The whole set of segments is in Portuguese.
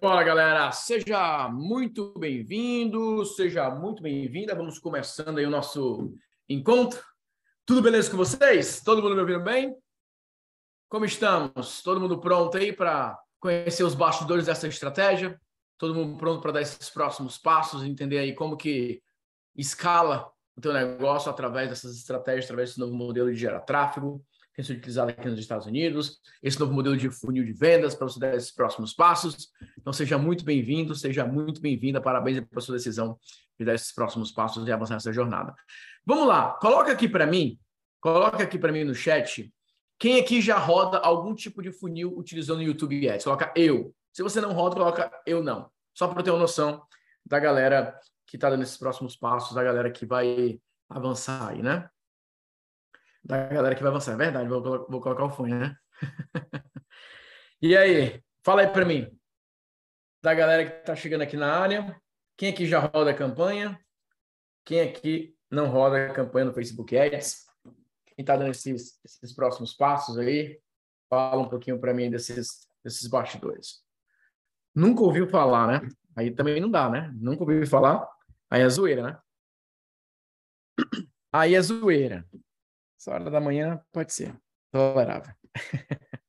bola, galera! Seja muito bem-vindo, seja muito bem-vinda. Vamos começando aí o nosso encontro. Tudo beleza com vocês? Todo mundo me ouvindo bem? Como estamos? Todo mundo pronto aí para conhecer os bastidores dessa estratégia? Todo mundo pronto para dar esses próximos passos, entender aí como que escala o teu negócio através dessas estratégias, através desse novo modelo de gerar tráfego, tem sido utilizado aqui nos Estados Unidos, esse novo modelo de funil de vendas para você dar esses próximos passos. Então, seja muito bem-vindo, seja muito bem-vinda, parabéns pela sua decisão de dar esses próximos passos e avançar nessa jornada. Vamos lá, coloca aqui para mim, coloca aqui para mim no chat, quem aqui já roda algum tipo de funil utilizando o YouTube Ads? Coloca eu. Se você não roda, coloca eu não. Só para ter uma noção da galera que está dando esses próximos passos, da galera que vai avançar aí, né? Da galera que vai avançar. É verdade, vou, vou colocar o fone, né? e aí, fala aí para mim. Da galera que está chegando aqui na área, quem aqui já roda a campanha? Quem aqui não roda a campanha no Facebook Ads? Quem está dando esses, esses próximos passos aí? Fala um pouquinho para mim desses, desses bastidores. Nunca ouviu falar, né? Aí também não dá, né? Nunca ouviu falar. Aí é zoeira, né? Aí é zoeira. Essa hora da manhã pode ser tolerável.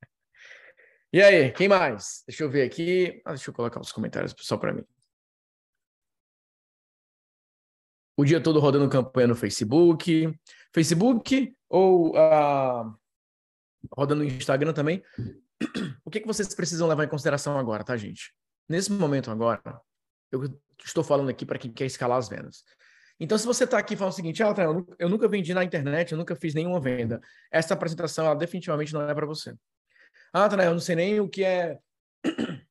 e aí, quem mais? Deixa eu ver aqui. Ah, deixa eu colocar os comentários só para mim. O dia todo rodando campanha no Facebook. Facebook ou uh, rodando no Instagram também. O que, que vocês precisam levar em consideração agora, tá, gente? Nesse momento agora, eu estou falando aqui para quem quer escalar as vendas. Então, se você está aqui falando o seguinte, ah, eu nunca vendi na internet, eu nunca fiz nenhuma venda, essa apresentação ela definitivamente não é para você. Ah, Tana, eu não sei nem o que é,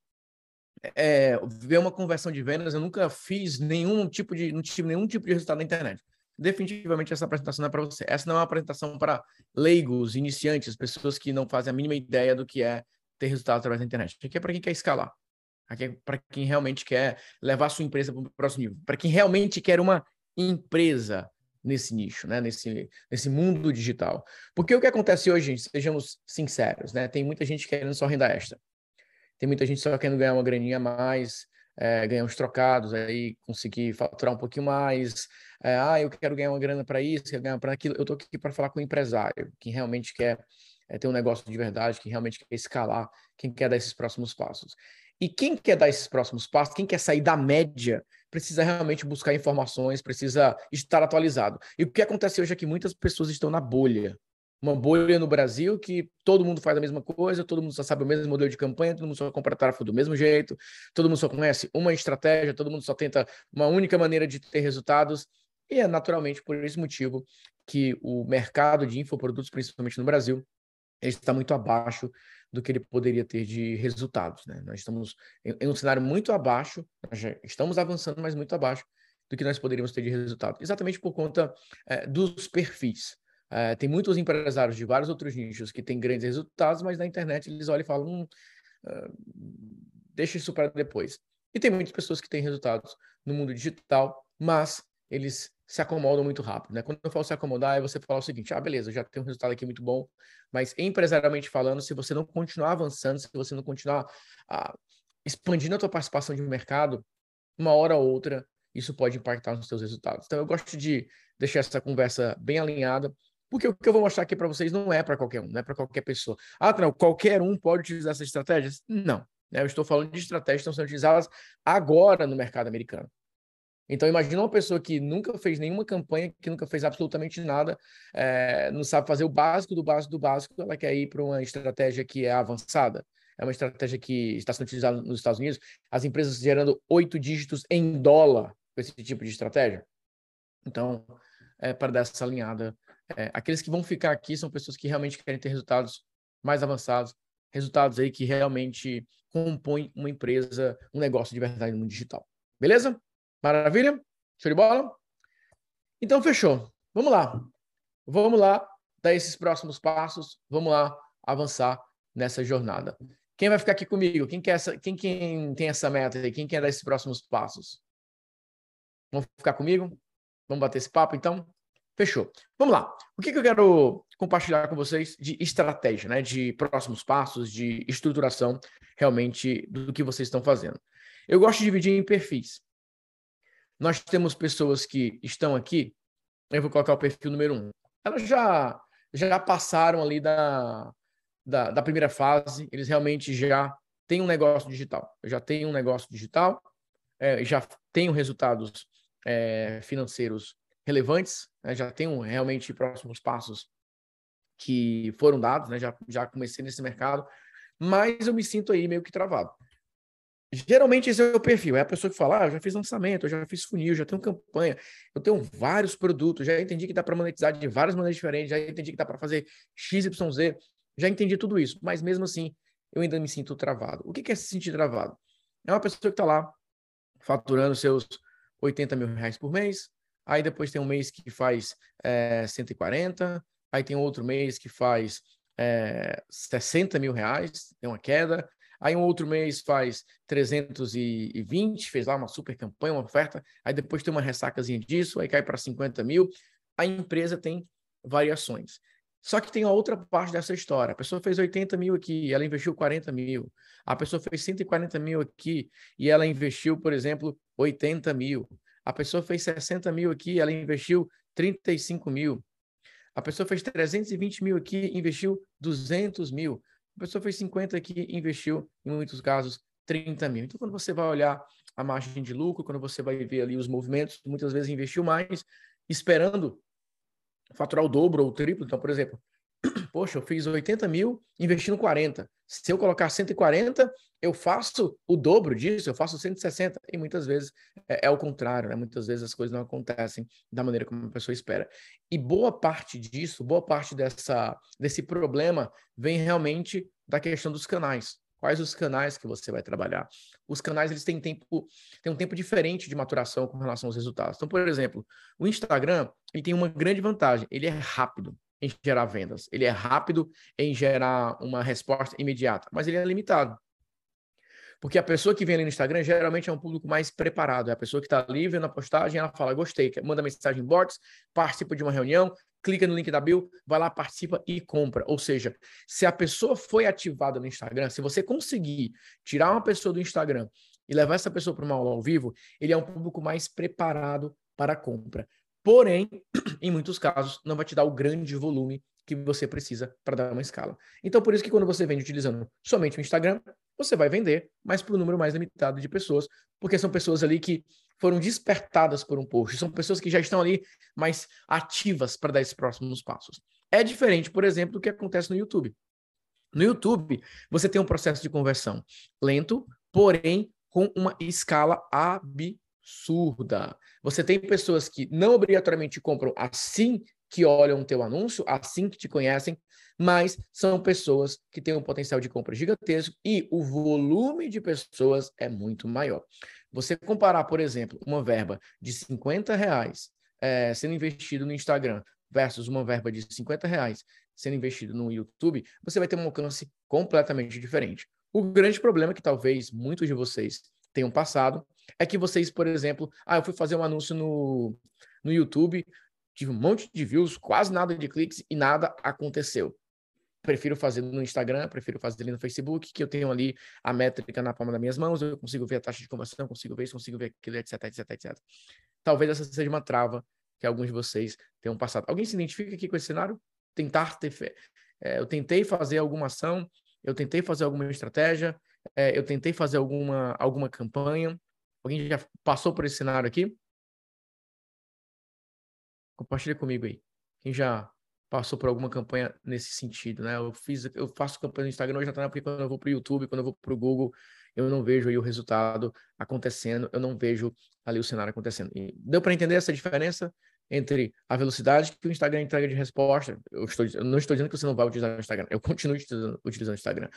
é ver uma conversão de vendas, eu nunca fiz nenhum tipo de, não tive nenhum tipo de resultado na internet. Definitivamente essa apresentação não é para você. Essa não é uma apresentação para leigos, iniciantes, pessoas que não fazem a mínima ideia do que é ter resultado através da internet. Aqui é para quem quer escalar. Aqui é para quem realmente quer levar a sua empresa para o próximo nível. Para quem realmente quer uma empresa nesse nicho, né? nesse, nesse mundo digital. Porque o que acontece hoje, gente, sejamos sinceros, né? tem muita gente querendo só renda extra. Tem muita gente só querendo ganhar uma graninha a mais, é, ganhar uns trocados, aí conseguir faturar um pouquinho mais. É, ah, eu quero ganhar uma grana para isso, quero ganhar para aquilo. Eu estou aqui para falar com o empresário, que realmente quer é, ter um negócio de verdade, que realmente quer escalar, quem quer dar esses próximos passos. E quem quer dar esses próximos passos, quem quer sair da média, precisa realmente buscar informações, precisa estar atualizado. E o que acontece hoje é que muitas pessoas estão na bolha. Uma bolha no Brasil que todo mundo faz a mesma coisa, todo mundo só sabe o mesmo modelo de campanha, todo mundo só compra tráfego do mesmo jeito, todo mundo só conhece uma estratégia, todo mundo só tenta uma única maneira de ter resultados. E é naturalmente por esse motivo que o mercado de infoprodutos, principalmente no Brasil, está muito abaixo do que ele poderia ter de resultados. Né? Nós estamos em, um cenário muito abaixo, estamos avançando, mas muito abaixo do que nós poderíamos ter de resultado, exatamente por conta é, dos perfis. É, tem muitos empresários de vários outros nichos que têm grandes resultados, mas na internet eles olham e falam: hum, uh, deixa isso para depois. E tem muitas pessoas que têm resultados no mundo digital, mas eles se acomodam muito rápido, né? Quando eu falo se acomodar, é você falar o seguinte: ah, beleza, já tem um resultado aqui muito bom, mas empresarialmente falando, se você não continuar avançando, se você não continuar ah, expandindo a tua participação de mercado, uma hora ou outra isso pode impactar nos seus resultados. Então eu gosto de deixar essa conversa bem alinhada, porque o que eu vou mostrar aqui para vocês não é para qualquer um, não é para qualquer pessoa. Ah, não, qualquer um pode utilizar essas estratégias? Não. Né? Eu estou falando de estratégias que estão sendo utilizadas agora no mercado americano. Então, imagina uma pessoa que nunca fez nenhuma campanha, que nunca fez absolutamente nada, é, não sabe fazer o básico do básico do básico, ela quer ir para uma estratégia que é avançada. É uma estratégia que está sendo utilizada nos Estados Unidos, as empresas gerando oito dígitos em dólar com esse tipo de estratégia. Então, é, para dar essa alinhada, é, aqueles que vão ficar aqui são pessoas que realmente querem ter resultados mais avançados, resultados aí que realmente compõem uma empresa, um negócio de verdade no mundo digital. Beleza? Maravilha? Show de bola? Então, fechou. Vamos lá. Vamos lá dar esses próximos passos. Vamos lá avançar nessa jornada. Quem vai ficar aqui comigo? Quem, quer essa, quem, quem tem essa meta aí? Quem quer dar esses próximos passos? Vamos ficar comigo? Vamos bater esse papo, então? Fechou. Vamos lá. O que, que eu quero compartilhar com vocês de estratégia, né? De próximos passos, de estruturação realmente do que vocês estão fazendo. Eu gosto de dividir em perfis. Nós temos pessoas que estão aqui, eu vou colocar o perfil número um. Elas já, já passaram ali da, da, da primeira fase, eles realmente já têm um negócio digital. Eu já tenho um negócio digital, é, já tenho resultados é, financeiros relevantes, né, já tenho realmente próximos passos que foram dados, né, já, já comecei nesse mercado, mas eu me sinto aí meio que travado. Geralmente esse é o perfil, é a pessoa que fala, ah, eu já fiz lançamento, eu já fiz funil, já tenho campanha, eu tenho vários produtos, já entendi que dá para monetizar de várias maneiras diferentes, já entendi que dá para fazer XYZ, já entendi tudo isso, mas mesmo assim eu ainda me sinto travado. O que é se sentir travado? É uma pessoa que está lá faturando seus 80 mil reais por mês, aí depois tem um mês que faz é, 140, aí tem outro mês que faz é, 60 mil reais, tem uma queda, aí um outro mês faz 320, fez lá uma super campanha, uma oferta, aí depois tem uma ressacazinha disso, aí cai para 50 mil, a empresa tem variações. Só que tem a outra parte dessa história. A pessoa fez 80 mil aqui, ela investiu 40 mil. A pessoa fez 140 mil aqui e ela investiu, por exemplo, 80 mil. A pessoa fez 60 mil aqui, ela investiu 35 mil. A pessoa fez 320 mil aqui, investiu 200 mil. A pessoa fez 50 aqui, investiu, em muitos casos, 30 mil. Então, quando você vai olhar a margem de lucro, quando você vai ver ali os movimentos, muitas vezes investiu mais, esperando faturar o dobro ou o triplo. Então, por exemplo, poxa, eu fiz 80 mil investindo 40. Se eu colocar 140, eu faço o dobro disso, eu faço 160. E muitas vezes é, é o contrário, né? Muitas vezes as coisas não acontecem da maneira como a pessoa espera. E boa parte disso, boa parte dessa, desse problema vem realmente da questão dos canais. Quais os canais que você vai trabalhar? Os canais eles têm tempo, têm um tempo diferente de maturação com relação aos resultados. Então, por exemplo, o Instagram ele tem uma grande vantagem. Ele é rápido em gerar vendas. Ele é rápido em gerar uma resposta imediata, mas ele é limitado. Porque a pessoa que vem ali no Instagram geralmente é um público mais preparado. É a pessoa que está ali vendo a postagem, ela fala, gostei, manda mensagem em bots, participa de uma reunião, clica no link da Bill, vai lá, participa e compra. Ou seja, se a pessoa foi ativada no Instagram, se você conseguir tirar uma pessoa do Instagram e levar essa pessoa para uma aula ao vivo, ele é um público mais preparado para a compra. Porém, em muitos casos, não vai te dar o grande volume que você precisa para dar uma escala. Então, por isso que quando você vende utilizando somente o Instagram, você vai vender, mas para um número mais limitado de pessoas, porque são pessoas ali que foram despertadas por um post, são pessoas que já estão ali mais ativas para dar esses próximos passos. É diferente, por exemplo, do que acontece no YouTube. No YouTube, você tem um processo de conversão lento, porém com uma escala absurda. Você tem pessoas que não obrigatoriamente compram assim que olham o teu anúncio, assim que te conhecem, mas são pessoas que têm um potencial de compra gigantesco e o volume de pessoas é muito maior. Você comparar, por exemplo, uma verba de 50 reais é, sendo investido no Instagram versus uma verba de 50 reais sendo investido no YouTube, você vai ter um alcance completamente diferente. O grande problema que talvez muitos de vocês tenham passado é que vocês, por exemplo, ah, eu fui fazer um anúncio no, no YouTube, tive um monte de views, quase nada de cliques e nada aconteceu prefiro fazer no Instagram, prefiro fazer ali no Facebook, que eu tenho ali a métrica na palma das minhas mãos, eu consigo ver a taxa de conversão, consigo ver isso, consigo ver aquilo, etc, etc, etc. Talvez essa seja uma trava que alguns de vocês tenham passado. Alguém se identifica aqui com esse cenário? Tentar ter fé. É, eu tentei fazer alguma ação, eu tentei fazer alguma estratégia, é, eu tentei fazer alguma, alguma campanha. Alguém já passou por esse cenário aqui? Compartilha comigo aí. Quem já passou por alguma campanha nesse sentido, né? Eu fiz, eu faço campanha no Instagram hoje, já porque quando eu vou para o YouTube, quando eu vou para o Google, eu não vejo aí o resultado acontecendo, eu não vejo ali o cenário acontecendo. E deu para entender essa diferença entre a velocidade que o Instagram entrega de resposta? Eu, estou, eu não estou dizendo que você não vai utilizar o Instagram, eu continuo utilizando, utilizando o Instagram.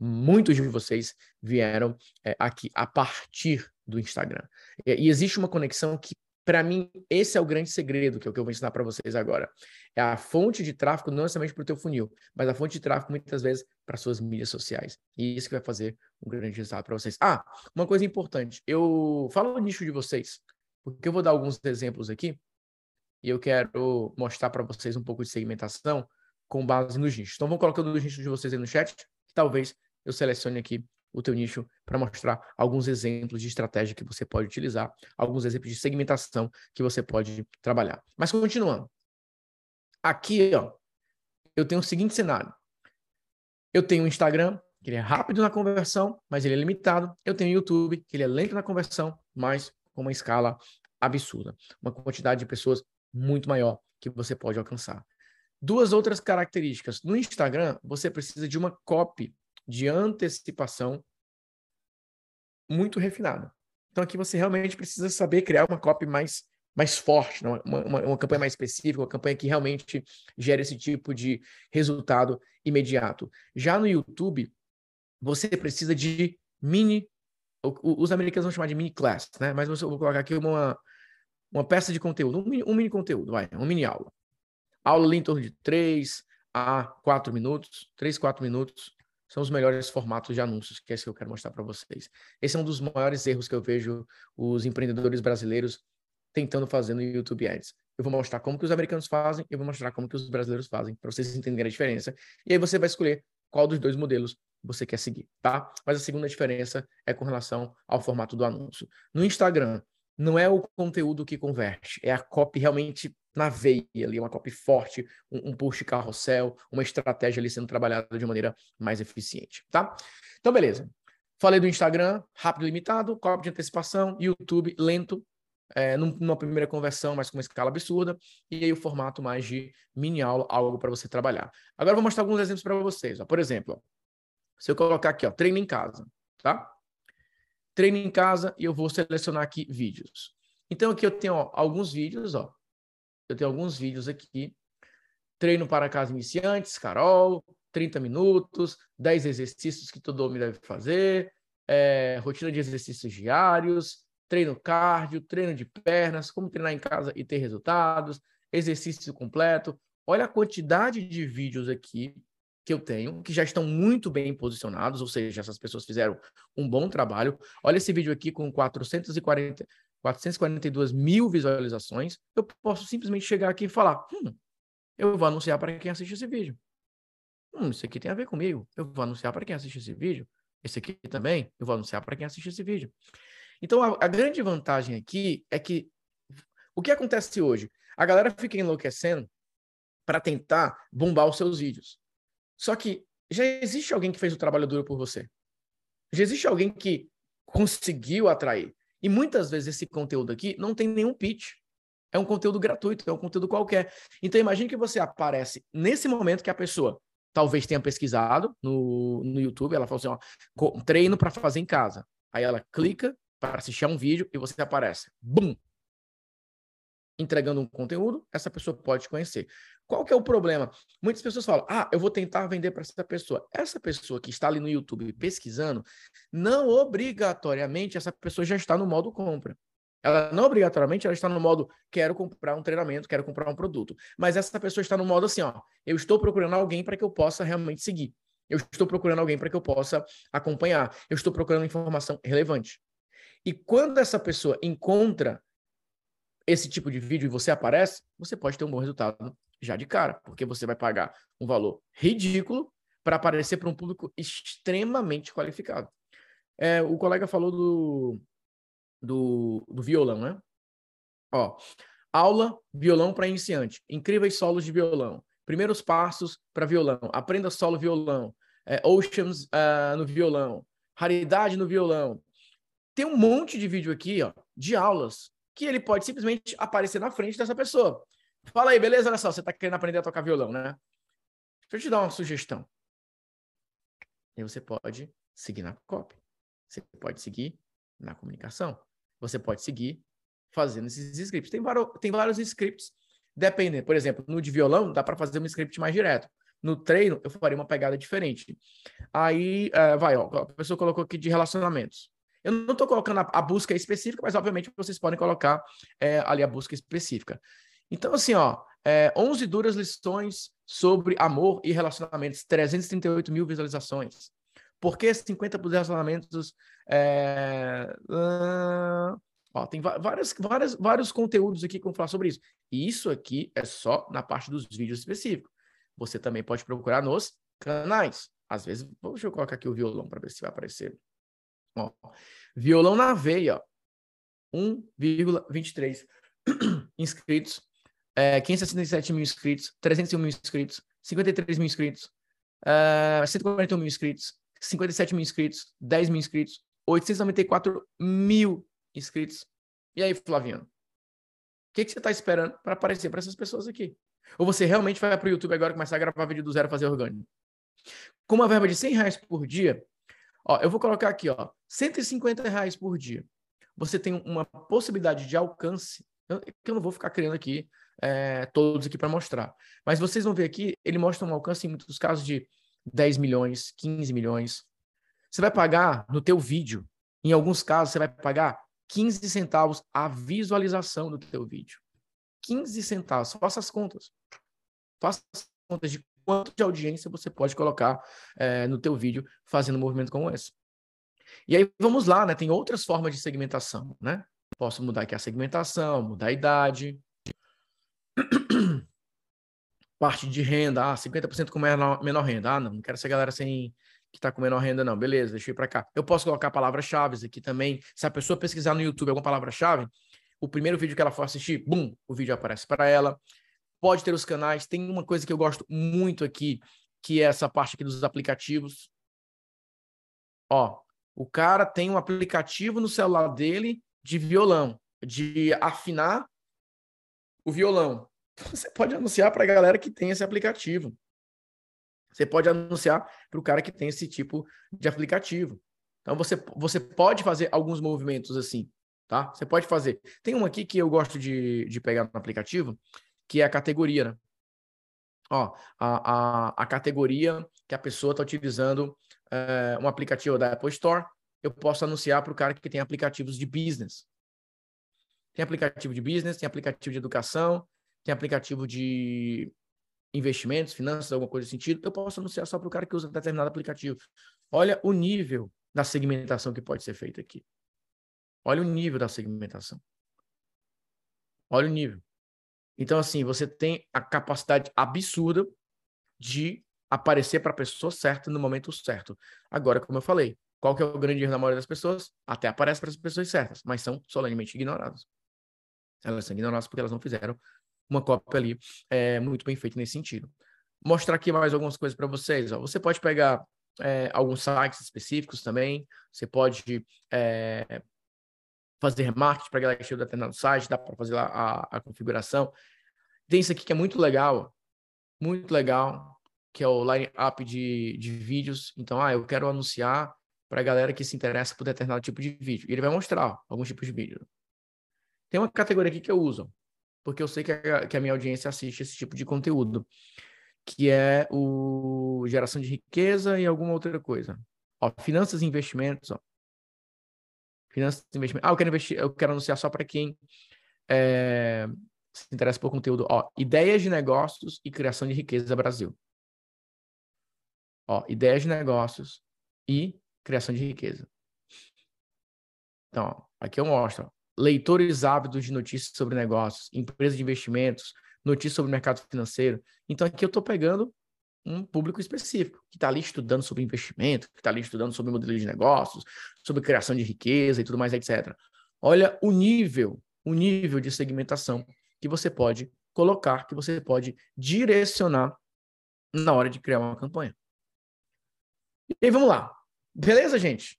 Muitos de vocês vieram é, aqui a partir do Instagram. E, existe uma conexão que para mim, esse é o grande segredo que é o que eu vou ensinar para vocês agora. É a fonte de tráfego, não somente para o teu funil, mas a fonte de tráfego muitas vezes para suas mídias sociais. E isso que vai fazer um grande resultado para vocês. Ah, uma coisa importante. Eu falo no nicho de vocês, porque eu vou dar alguns exemplos aqui e eu quero mostrar para vocês um pouco de segmentação com base nos nichos. Então, vou colocando os nichos de vocês aí no chat, que talvez eu selecione aqui o teu nicho para mostrar alguns exemplos de estratégia que você pode utilizar, alguns exemplos de segmentação que você pode trabalhar. Mas continuando. Aqui, ó, eu tenho o seguinte cenário. Eu tenho o Instagram, que ele é rápido na conversão, mas ele é limitado. Eu tenho o YouTube, que ele é lento na conversão, mas com uma escala absurda. Uma quantidade de pessoas muito maior que você pode alcançar. Duas outras características. No Instagram, você precisa de uma copy de antecipação muito refinada. Então aqui você realmente precisa saber criar uma copy mais, mais forte, uma, uma, uma campanha mais específica, uma campanha que realmente gere esse tipo de resultado imediato. Já no YouTube, você precisa de mini. Os americanos vão chamar de mini class, né? Mas eu vou colocar aqui uma, uma peça de conteúdo, um mini, um mini conteúdo, vai, uma mini aula. Aula ali em torno de 3 a 4 minutos, 3, 4 minutos são os melhores formatos de anúncios, que é esse que eu quero mostrar para vocês. Esse é um dos maiores erros que eu vejo os empreendedores brasileiros tentando fazer no YouTube Ads. Eu vou mostrar como que os americanos fazem, eu vou mostrar como que os brasileiros fazem, para vocês entenderem a diferença. E aí você vai escolher qual dos dois modelos você quer seguir, tá? Mas a segunda diferença é com relação ao formato do anúncio. No Instagram, não é o conteúdo que converte, é a copy realmente na veia ali, uma copy forte, um, um push carrossel, uma estratégia ali sendo trabalhada de maneira mais eficiente, tá? Então, beleza. Falei do Instagram, rápido e limitado, copy de antecipação, YouTube, lento, é, numa primeira conversão, mas com uma escala absurda, e aí o formato mais de mini aula, algo para você trabalhar. Agora eu vou mostrar alguns exemplos para vocês. Ó. Por exemplo, se eu colocar aqui, ó, treino em casa, tá? Treino em casa e eu vou selecionar aqui vídeos. Então aqui eu tenho ó, alguns vídeos, ó, eu tenho alguns vídeos aqui. Treino para casa iniciantes, Carol, 30 minutos, 10 exercícios que todo homem deve fazer, é, rotina de exercícios diários, treino cardio, treino de pernas, como treinar em casa e ter resultados, exercício completo. Olha a quantidade de vídeos aqui que eu tenho, que já estão muito bem posicionados, ou seja, essas pessoas fizeram um bom trabalho. Olha esse vídeo aqui com 440, 442 mil visualizações, eu posso simplesmente chegar aqui e falar: hum, eu vou anunciar para quem assiste esse vídeo. Hum, isso aqui tem a ver comigo. Eu vou anunciar para quem assiste esse vídeo. Esse aqui também, eu vou anunciar para quem assiste esse vídeo. Então, a, a grande vantagem aqui é que o que acontece hoje? A galera fica enlouquecendo para tentar bombar os seus vídeos. Só que já existe alguém que fez o trabalho duro por você. Já existe alguém que conseguiu atrair. E muitas vezes esse conteúdo aqui não tem nenhum pitch. É um conteúdo gratuito, é um conteúdo qualquer. Então imagine que você aparece nesse momento que a pessoa talvez tenha pesquisado no, no YouTube, ela falou assim, ó, treino para fazer em casa. Aí ela clica para assistir a um vídeo e você aparece. Bum! Entregando um conteúdo, essa pessoa pode te conhecer. Qual que é o problema? Muitas pessoas falam: "Ah, eu vou tentar vender para essa pessoa". Essa pessoa que está ali no YouTube pesquisando, não obrigatoriamente essa pessoa já está no modo compra. Ela não obrigatoriamente ela está no modo quero comprar um treinamento, quero comprar um produto. Mas essa pessoa está no modo assim, ó, eu estou procurando alguém para que eu possa realmente seguir. Eu estou procurando alguém para que eu possa acompanhar. Eu estou procurando informação relevante. E quando essa pessoa encontra esse tipo de vídeo e você aparece, você pode ter um bom resultado já de cara, porque você vai pagar um valor ridículo para aparecer para um público extremamente qualificado. É, o colega falou do, do, do violão, né? Ó, aula violão para iniciante, incríveis solos de violão, primeiros passos para violão, aprenda solo violão, é, oceans uh, no violão, raridade no violão. Tem um monte de vídeo aqui, ó, de aulas que ele pode simplesmente aparecer na frente dessa pessoa. Fala aí, beleza? Olha só, você está querendo aprender a tocar violão, né? Deixa eu te dar uma sugestão. E você pode seguir na copy. Você pode seguir na comunicação. Você pode seguir fazendo esses scripts. Tem, vários, tem vários scripts, dependendo. Por exemplo, no de violão, dá para fazer um script mais direto. No treino, eu faria uma pegada diferente. Aí, é, vai, ó, a pessoa colocou aqui de relacionamentos. Eu não estou colocando a, a, busca específica, mas obviamente vocês podem colocar é, ali a busca específica. Então, assim, ó, é, 11 duras lições sobre amor e relacionamentos, 338 mil visualizações. Por que 50% dos relacionamentos? É, uh, ó, tem várias, várias, vários conteúdos aqui que vão falar sobre isso. E isso aqui é só na parte dos vídeos específicos. Você também pode procurar nos canais. Às vezes, deixa eu colocar aqui o violão para ver se vai aparecer. Ó, violão na veia, 1,23 inscritos, é, 567 mil inscritos, 301 mil inscritos, 53 mil inscritos, é, 141 mil inscritos, 57 mil inscritos, 10 mil inscritos, 894 mil inscritos. E aí, Flaviano? O que, que você está esperando para aparecer para essas pessoas aqui? Ou você realmente vai para o YouTube agora começar a gravar vídeo do zero fazer orgânico? Com uma verba de 100 reais por dia, ó, eu vou colocar aqui, ó, 150 reais por dia. Você tem uma possibilidade de alcance, que eu não vou ficar criando aqui é, todos aqui para mostrar. Mas vocês vão ver aqui, ele mostra um alcance em muitos casos de 10 milhões, 15 milhões. Você vai pagar no teu vídeo, em alguns casos você vai pagar 15 centavos a visualização do teu vídeo. 15 centavos, faça as contas. Faça as contas de quanto de audiência você pode colocar é, no teu vídeo fazendo um movimento como esse. E aí vamos lá, né? Tem outras formas de segmentação, né? Posso mudar aqui a segmentação, mudar a idade. Parte de renda, ah, 50% com menor, menor renda. Ah, não, não quero essa galera sem que está com menor renda, não. Beleza, deixa eu ir para cá. Eu posso colocar palavras-chave aqui também. Se a pessoa pesquisar no YouTube alguma palavra-chave, o primeiro vídeo que ela for assistir, bum, o vídeo aparece para ela pode ter os canais. Tem uma coisa que eu gosto muito aqui, que é essa parte aqui dos aplicativos. Ó, o cara tem um aplicativo no celular dele de violão, de afinar o violão. Você pode anunciar para a galera que tem esse aplicativo. Você pode anunciar para o cara que tem esse tipo de aplicativo. Então você, você pode fazer alguns movimentos assim, tá? Você pode fazer. Tem um aqui que eu gosto de, de pegar no aplicativo, que é a categoria, né? Ó, a, a, a categoria que a pessoa está utilizando é, um aplicativo da Apple Store, eu posso anunciar para o cara que tem aplicativos de business. Tem aplicativo de business, tem aplicativo de educação, tem aplicativo de investimentos, finanças, alguma coisa nesse sentido. Eu posso anunciar só para o cara que usa determinado aplicativo. Olha o nível da segmentação que pode ser feita aqui. Olha o nível da segmentação. Olha o nível. Então, assim, você tem a capacidade absurda de aparecer para a pessoa certa no momento certo. Agora, como eu falei, qual que é o grande erro da maioria das pessoas? Até aparece para as pessoas certas, mas são solenemente ignoradas. Elas são ignoradas porque elas não fizeram uma cópia ali é, muito bem feita nesse sentido. Mostrar aqui mais algumas coisas para vocês. Ó. Você pode pegar é, alguns sites específicos também. Você pode é, fazer marketing para a galera que chega determinado site, dá para fazer lá a, a, configuração. Tem isso aqui que é muito legal, muito legal, que é o line-up de, de vídeos. Então, ah, eu quero anunciar para a galera que se interessa por determinado tipo de vídeo. E ele vai mostrar ó, alguns tipos de vídeo. Tem uma categoria aqui que eu uso, porque eu sei que a, que a minha audiência assiste esse tipo de conteúdo, que é o geração de riqueza e alguma outra coisa. Ó, finanças e investimentos, ó. Finanças e investimentos. Ah, eu quero investir, eu quero anunciar só para quem é, se interessa por conteúdo. Ó, ideias de negócios e criação de riqueza Brasil. Ó, ideias de negócios e criação de riqueza. Então, ó, aqui eu mostro. Leitores ávidos de notícias sobre negócios, empresas de investimentos, notícias sobre mercado financeiro. Então, aqui eu estou pegando um público específico, que está ali estudando sobre investimento, que está ali estudando sobre modelo de negócios, sobre criação de riqueza e tudo mais, etc. Olha o nível, o nível de segmentação que você pode colocar, que você pode direcionar na hora de criar uma campanha. E aí, vamos lá. Beleza, gente?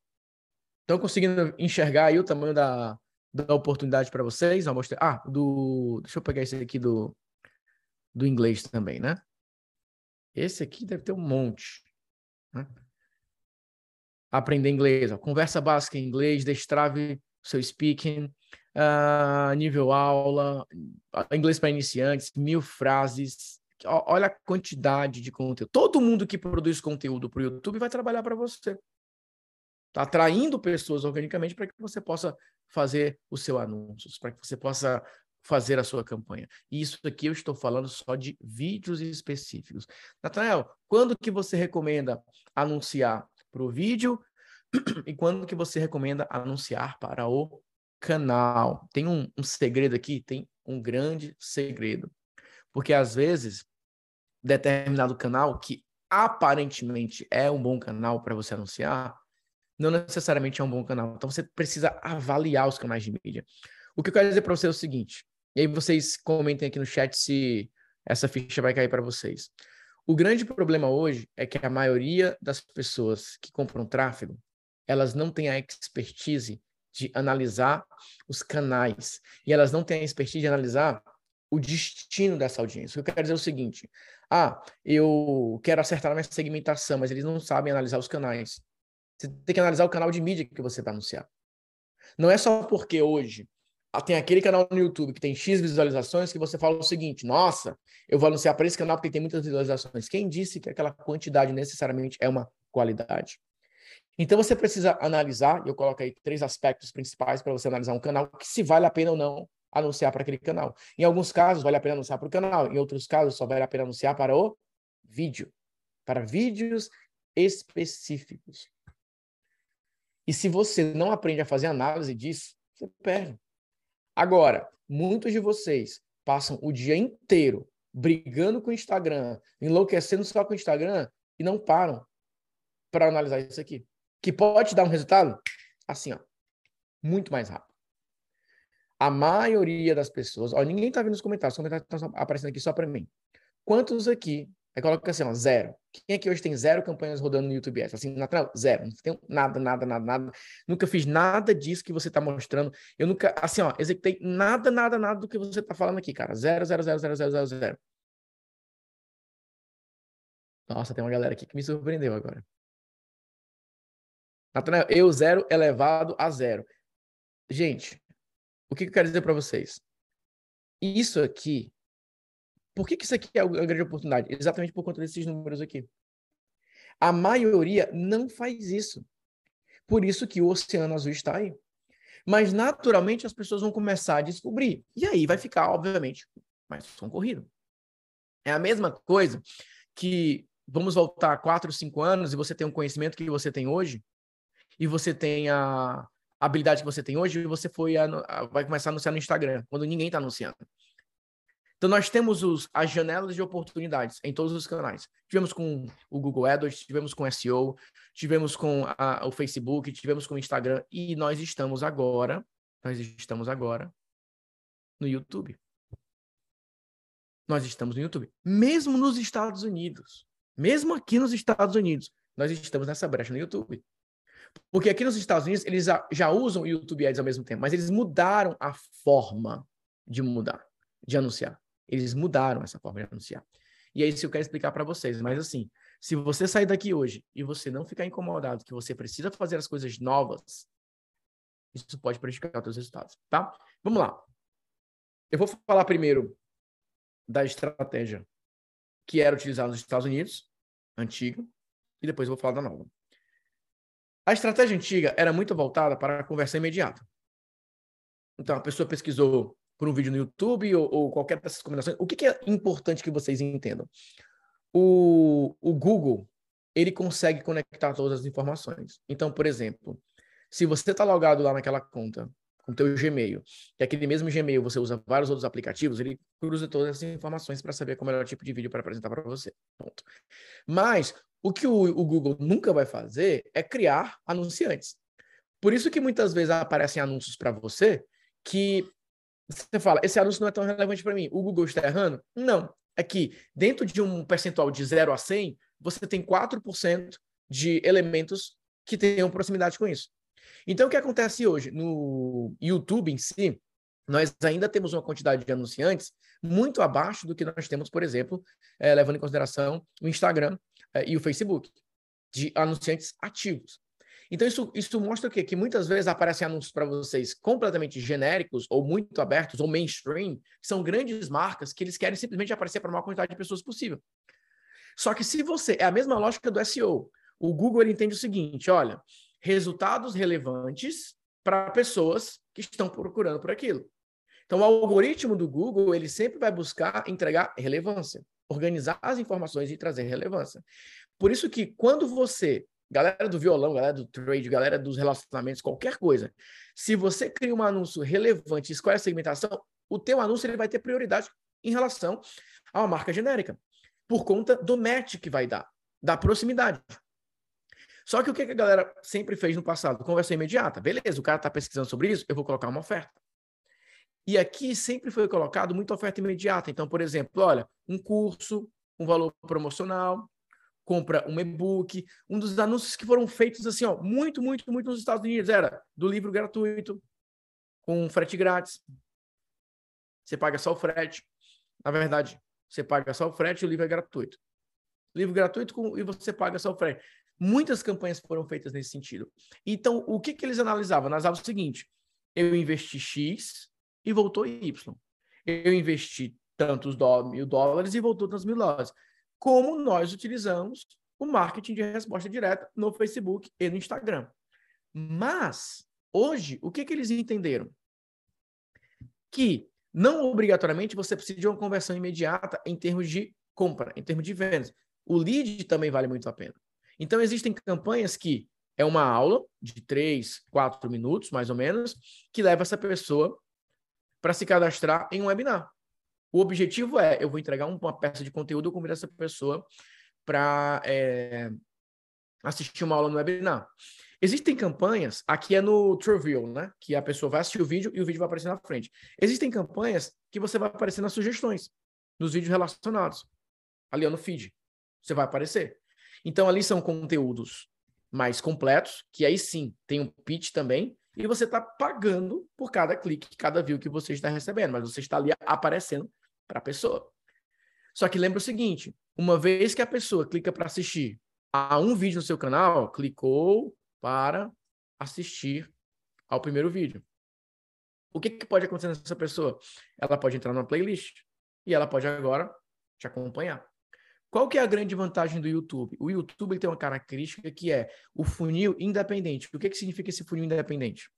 Estão conseguindo enxergar aí o tamanho da, da oportunidade para vocês? Vou mostrar. Ah, do. Deixa eu pegar esse aqui do, do inglês também, né? Esse aqui deve ter um monte. Né? Aprender inglês, ó. conversa básica em inglês, destrave seu speaking, uh, nível aula, inglês para iniciantes, mil frases. Olha a quantidade de conteúdo. Todo mundo que produz conteúdo para o YouTube vai trabalhar para você. Está atraindo pessoas organicamente para que você possa fazer o seu anúncio, para que você possa fazer a sua campanha. E isso aqui eu estou falando só de vídeos específicos. Natanael, quando que você recomenda anunciar para o vídeo e quando que você recomenda anunciar para o canal? Tem um, um segredo aqui, tem um grande segredo. Porque às vezes, determinado canal que aparentemente é um bom canal para você anunciar, não necessariamente é um bom canal. Então você precisa avaliar os canais de mídia. O que eu quero dizer para você é o seguinte, e aí vocês comentem aqui no chat se essa ficha vai cair para vocês. O grande problema hoje é que a maioria das pessoas que compram tráfego, elas não têm a expertise de analisar os canais e elas não têm a expertise de analisar o destino dessa audiência. O que eu quero dizer é o seguinte: ah, eu quero acertar na minha segmentação, mas eles não sabem analisar os canais. Você tem que analisar o canal de mídia que você vai anunciar. Não é só porque hoje tem aquele canal no YouTube que tem X visualizações que você fala o seguinte: nossa, eu vou anunciar para esse canal porque tem muitas visualizações. Quem disse que aquela quantidade necessariamente é uma qualidade? Então você precisa analisar, e eu coloco aí três aspectos principais para você analisar um canal, que se vale a pena ou não anunciar para aquele canal. Em alguns casos, vale a pena anunciar para o canal, em outros casos, só vale a pena anunciar para o vídeo, para vídeos específicos. E se você não aprende a fazer análise disso, você perde. Agora, muitos de vocês passam o dia inteiro brigando com o Instagram, enlouquecendo só com o Instagram e não param para analisar isso aqui. Que pode dar um resultado assim, ó, muito mais rápido. A maioria das pessoas, ó, ninguém está vendo os comentários, os comentários estão aparecendo aqui só para mim. Quantos aqui Aí coloca assim, ó, zero. Quem aqui hoje tem zero campanhas rodando no YouTube Ads? Assim, natural, zero. Não tenho nada, nada, nada, nada. Nunca fiz nada disso que você está mostrando. Eu nunca, assim, ó, executei nada, nada, nada do que você está falando aqui, cara. Zero, zero, zero, zero, zero, zero, zero. Nossa, tem uma galera aqui que me surpreendeu agora. Natanael, eu zero elevado a zero. Gente, o que eu quero dizer para vocês? Isso aqui por que, que isso aqui é uma grande oportunidade? Exatamente por conta desses números aqui. A maioria não faz isso. Por isso que o Oceano Azul está aí. Mas, naturalmente, as pessoas vão começar a descobrir. E aí vai ficar, obviamente, mais concorrido. É a mesma coisa que vamos voltar quatro, cinco anos e você tem um conhecimento que você tem hoje, e você tem a habilidade que você tem hoje, e você foi a, a, vai começar a anunciar no Instagram, quando ninguém está anunciando. Então, nós temos os, as janelas de oportunidades em todos os canais. Tivemos com o Google AdWords, tivemos com SEO, tivemos com a, o Facebook, tivemos com o Instagram e nós estamos agora, nós estamos agora no YouTube. Nós estamos no YouTube. Mesmo nos Estados Unidos, mesmo aqui nos Estados Unidos, nós estamos nessa brecha no YouTube. Porque aqui nos Estados Unidos, eles já, usam o YouTube Ads ao mesmo tempo, mas eles mudaram a forma de mudar, de anunciar. Eles mudaram essa forma de anunciar. E é isso que eu quero explicar para vocês. Mas assim, se você sair daqui hoje e você não ficar incomodado que você precisa fazer as coisas novas, isso pode prejudicar os seus resultados, tá? Vamos lá. Eu vou falar primeiro da estratégia que era utilizada nos Estados Unidos, antiga, e depois eu vou falar da nova. A estratégia antiga era muito voltada para a conversão imediata. Então, a pessoa pesquisou por um vídeo no YouTube ou, ou qualquer dessas combinações. O que, que, é importante que vocês entendam? O, o Google, ele consegue conectar todas as informações. Então, por exemplo, se você está logado lá naquela conta com teu Gmail, e aquele mesmo Gmail você usa vários outros aplicativos, ele cruza todas essas informações para saber qual é o melhor tipo de vídeo para apresentar para você. Ponto. Mas o que o, o Google nunca vai fazer é criar anunciantes. Por isso que muitas vezes aparecem anúncios para você que você fala, esse anúncio não é tão relevante para mim. O Google está errando? Não. É que dentro de um percentual de 0 a 100, você tem 4% de elementos que tenham proximidade com isso. Então, o que acontece hoje? No YouTube em si, nós ainda temos uma quantidade de anunciantes muito abaixo do que nós temos, por exemplo, é, levando em consideração o Instagram é, e o Facebook, de anunciantes ativos. Então, isso, isso mostra o quê? Que muitas vezes aparecem anúncios para vocês completamente genéricos, ou muito abertos, ou mainstream, que são grandes marcas que eles querem simplesmente aparecer para a maior quantidade de pessoas possível. Só que se você. É a mesma lógica do SEO. O Google ele entende o seguinte: olha, resultados relevantes para pessoas que estão procurando por aquilo. Então, o algoritmo do Google ele sempre vai buscar entregar relevância, organizar as informações e trazer relevância. Por isso que quando você galera do violão, galera do trade, galera dos relacionamentos, qualquer coisa. Se você cria um anúncio relevante escolhe a segmentação, o teu anúncio ele vai ter prioridade em relação a uma marca genérica, por conta do match que vai dar, da proximidade. Só que o que a galera sempre fez no passado? Conversão imediata. Beleza, o cara está pesquisando sobre isso, eu vou colocar uma oferta. E aqui sempre foi colocado muita oferta imediata. Então, por exemplo, olha, um curso, um valor promocional, compra um e-book. Um dos anúncios que foram feitos assim, ó, muito, muito, muito nos Estados Unidos era do livro gratuito, com frete grátis. Você paga só o frete. Na verdade, você paga só o frete e o livro é gratuito. Livro gratuito com, e você paga só o frete. Muitas campanhas foram feitas nesse sentido. Então, o que, que eles analisavam? Analisavam o seguinte: eu investi X e voltou Y. Eu investi tantos mil dólares e voltou tantos mil dólares. Como nós utilizamos o marketing de resposta direta no Facebook e no Instagram. Mas, hoje, o que, que eles entenderam? Que não obrigatoriamente você precisa de uma conversão imediata em termos de compra, em termos de vendas. O lead também vale muito a pena. Então, existem campanhas que é uma aula de três, quatro minutos, mais ou menos, que leva essa pessoa para se cadastrar em um webinar. O objetivo é, eu vou entregar uma peça de conteúdo, eu convido essa pessoa para é, assistir uma aula no webinar. Existem campanhas, aqui é no Trivial, né? Que a pessoa vai assistir o vídeo e o vídeo vai aparecer na frente. Existem campanhas que você vai aparecer nas sugestões, nos vídeos relacionados. Ali no feed. Você vai aparecer. Então, ali são conteúdos mais completos, que aí sim tem um pitch também, e você está pagando por cada clique, cada view que você está recebendo, mas você está ali aparecendo para a pessoa. Só que lembra o seguinte: uma vez que a pessoa clica para assistir a um vídeo no seu canal, clicou para assistir ao primeiro vídeo. O que, que pode acontecer nessa pessoa? Ela pode entrar numa playlist e ela pode agora te acompanhar. Qual que é a grande vantagem do YouTube? O YouTube tem uma característica que é o funil independente. O que, que significa esse funil independente?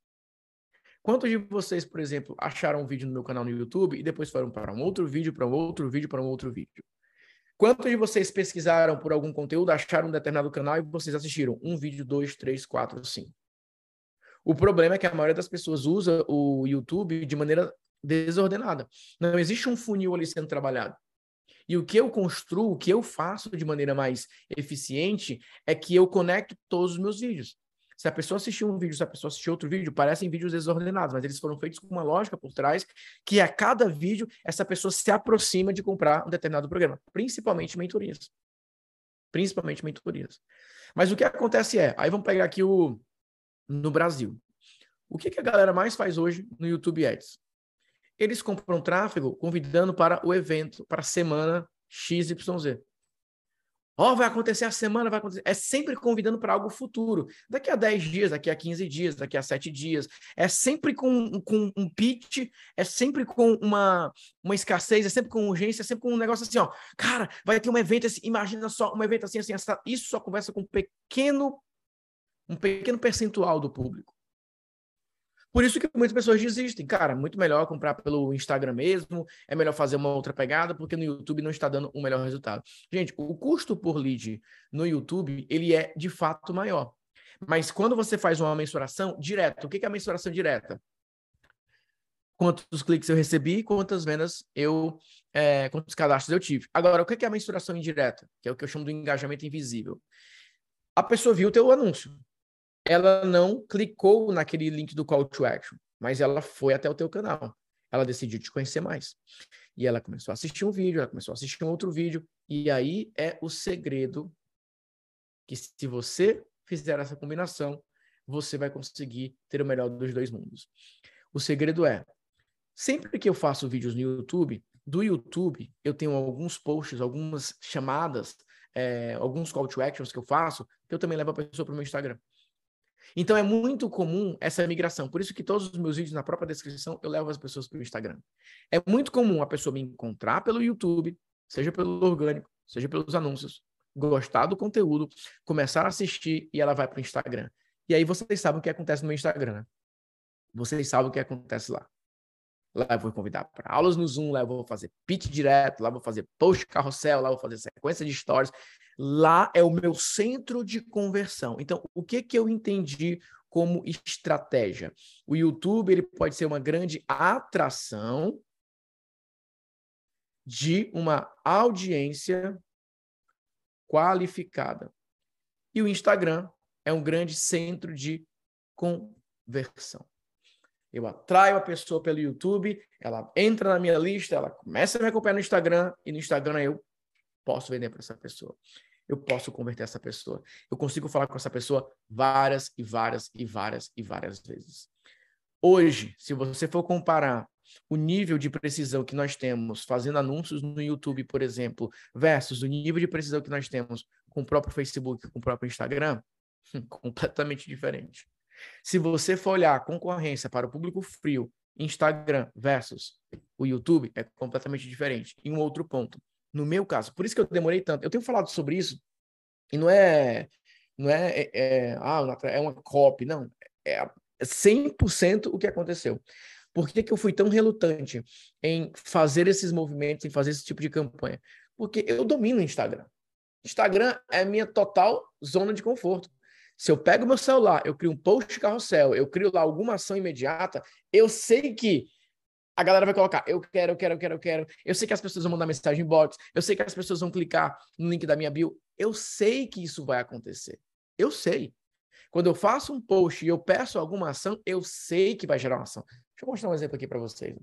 Quantos de vocês, por exemplo, acharam um vídeo no meu canal no YouTube e depois foram para um outro vídeo, para um outro vídeo, para um outro vídeo? Quantos de vocês pesquisaram por algum conteúdo, acharam um determinado canal e vocês assistiram um vídeo, dois, três, quatro, cinco? O problema é que a maioria das pessoas usa o YouTube de maneira desordenada. Não existe um funil ali sendo trabalhado. E o que eu construo, o que eu faço de maneira mais eficiente é que eu conecto todos os meus vídeos. Se a pessoa assistiu um vídeo, se a pessoa assistiu outro vídeo, parecem vídeos desordenados, mas eles foram feitos com uma lógica por trás, que a cada vídeo essa pessoa se aproxima de comprar um determinado programa, principalmente mentorias. Principalmente mentorias. Mas o que acontece é, aí vamos pegar aqui o no Brasil. O que, que a galera mais faz hoje no YouTube Ads? Eles compram tráfego convidando para o evento, para a semana XYZ. Ó, oh, vai acontecer a semana, vai acontecer. É sempre convidando para algo futuro. Daqui a 10 dias, daqui a 15 dias, daqui a 7 dias. É sempre com, com um pitch, é sempre com uma, uma escassez, é sempre com urgência, é sempre com um negócio assim, ó. Cara, vai ter um evento, assim, imagina só, um evento assim, assim, essa, isso só conversa com um pequeno, um pequeno percentual do público. Por isso que muitas pessoas desistem. Cara, muito melhor comprar pelo Instagram mesmo, é melhor fazer uma outra pegada, porque no YouTube não está dando o um melhor resultado. Gente, o custo por lead no YouTube, ele é de fato maior. Mas quando você faz uma mensuração direta, o que é a mensuração direta? Quantos cliques eu recebi, quantas vendas eu, é, quantos cadastros eu tive. Agora, o que é a mensuração indireta? Que é o que eu chamo de engajamento invisível. A pessoa viu o teu anúncio, ela não clicou naquele link do call to action, mas ela foi até o teu canal. Ela decidiu te conhecer mais. E ela começou a assistir um vídeo, ela começou a assistir um outro vídeo. E aí é o segredo que se você fizer essa combinação, você vai conseguir ter o melhor dos dois mundos. O segredo é, sempre que eu faço vídeos no YouTube, do YouTube eu tenho alguns posts, algumas chamadas, é, alguns call to actions que eu faço, que eu também levo a pessoa para o meu Instagram. Então é muito comum essa migração. Por isso que todos os meus vídeos na própria descrição eu levo as pessoas para o Instagram. É muito comum a pessoa me encontrar pelo YouTube, seja pelo orgânico, seja pelos anúncios, gostar do conteúdo, começar a assistir e ela vai para o Instagram. E aí vocês sabem o que acontece no meu Instagram. Né? Vocês sabem o que acontece lá. Lá eu vou convidar para aulas no Zoom, lá eu vou fazer pitch direto, lá eu vou fazer post carrossel, lá eu vou fazer sequência de stories. Lá é o meu centro de conversão. Então, o que que eu entendi como estratégia? O YouTube ele pode ser uma grande atração de uma audiência qualificada. E o Instagram é um grande centro de conversão. Eu atraio a pessoa pelo YouTube, ela entra na minha lista, ela começa a me acompanhar no Instagram, e no Instagram eu posso vender para essa pessoa. Eu posso converter essa pessoa. Eu consigo falar com essa pessoa várias e várias e várias e várias vezes. Hoje, se você for comparar o nível de precisão que nós temos fazendo anúncios no YouTube, por exemplo, versus o nível de precisão que nós temos com o próprio Facebook, com o próprio Instagram, completamente diferente. Se você for olhar a concorrência para o público frio, Instagram versus o YouTube, é completamente diferente. E um outro ponto, no meu caso, por isso que eu demorei tanto. Eu tenho falado sobre isso e não é não é, é, é ah, é uma copy, não. É 100% o que aconteceu. Por que, que eu fui tão relutante em fazer esses movimentos, em fazer esse tipo de campanha? Porque eu domino o Instagram. Instagram é minha total zona de conforto. Se eu pego meu celular, eu crio um post carrossel, eu crio lá alguma ação imediata, eu sei que a galera vai colocar, eu quero, eu quero, eu quero, eu quero. Eu sei que as pessoas vão mandar mensagem em box, eu sei que as pessoas vão clicar no link da minha bio. Eu sei que isso vai acontecer. Eu sei. Quando eu faço um post e eu peço alguma ação, eu sei que vai gerar uma ação. Deixa eu mostrar um exemplo aqui para vocês.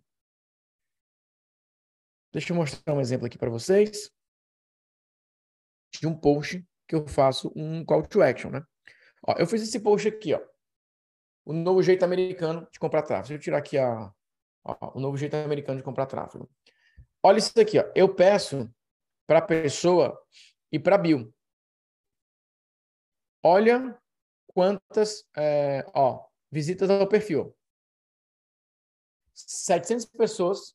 Deixa eu mostrar um exemplo aqui para vocês de um post que eu faço um call to action, né? Ó, eu fiz esse post aqui, ó. O novo jeito americano de comprar tráfego. Deixa eu tirar aqui a, ó, o novo jeito americano de comprar tráfego. Olha isso aqui, ó. Eu peço para a pessoa e para Bill. Olha quantas é, ó, visitas ao perfil. 700 pessoas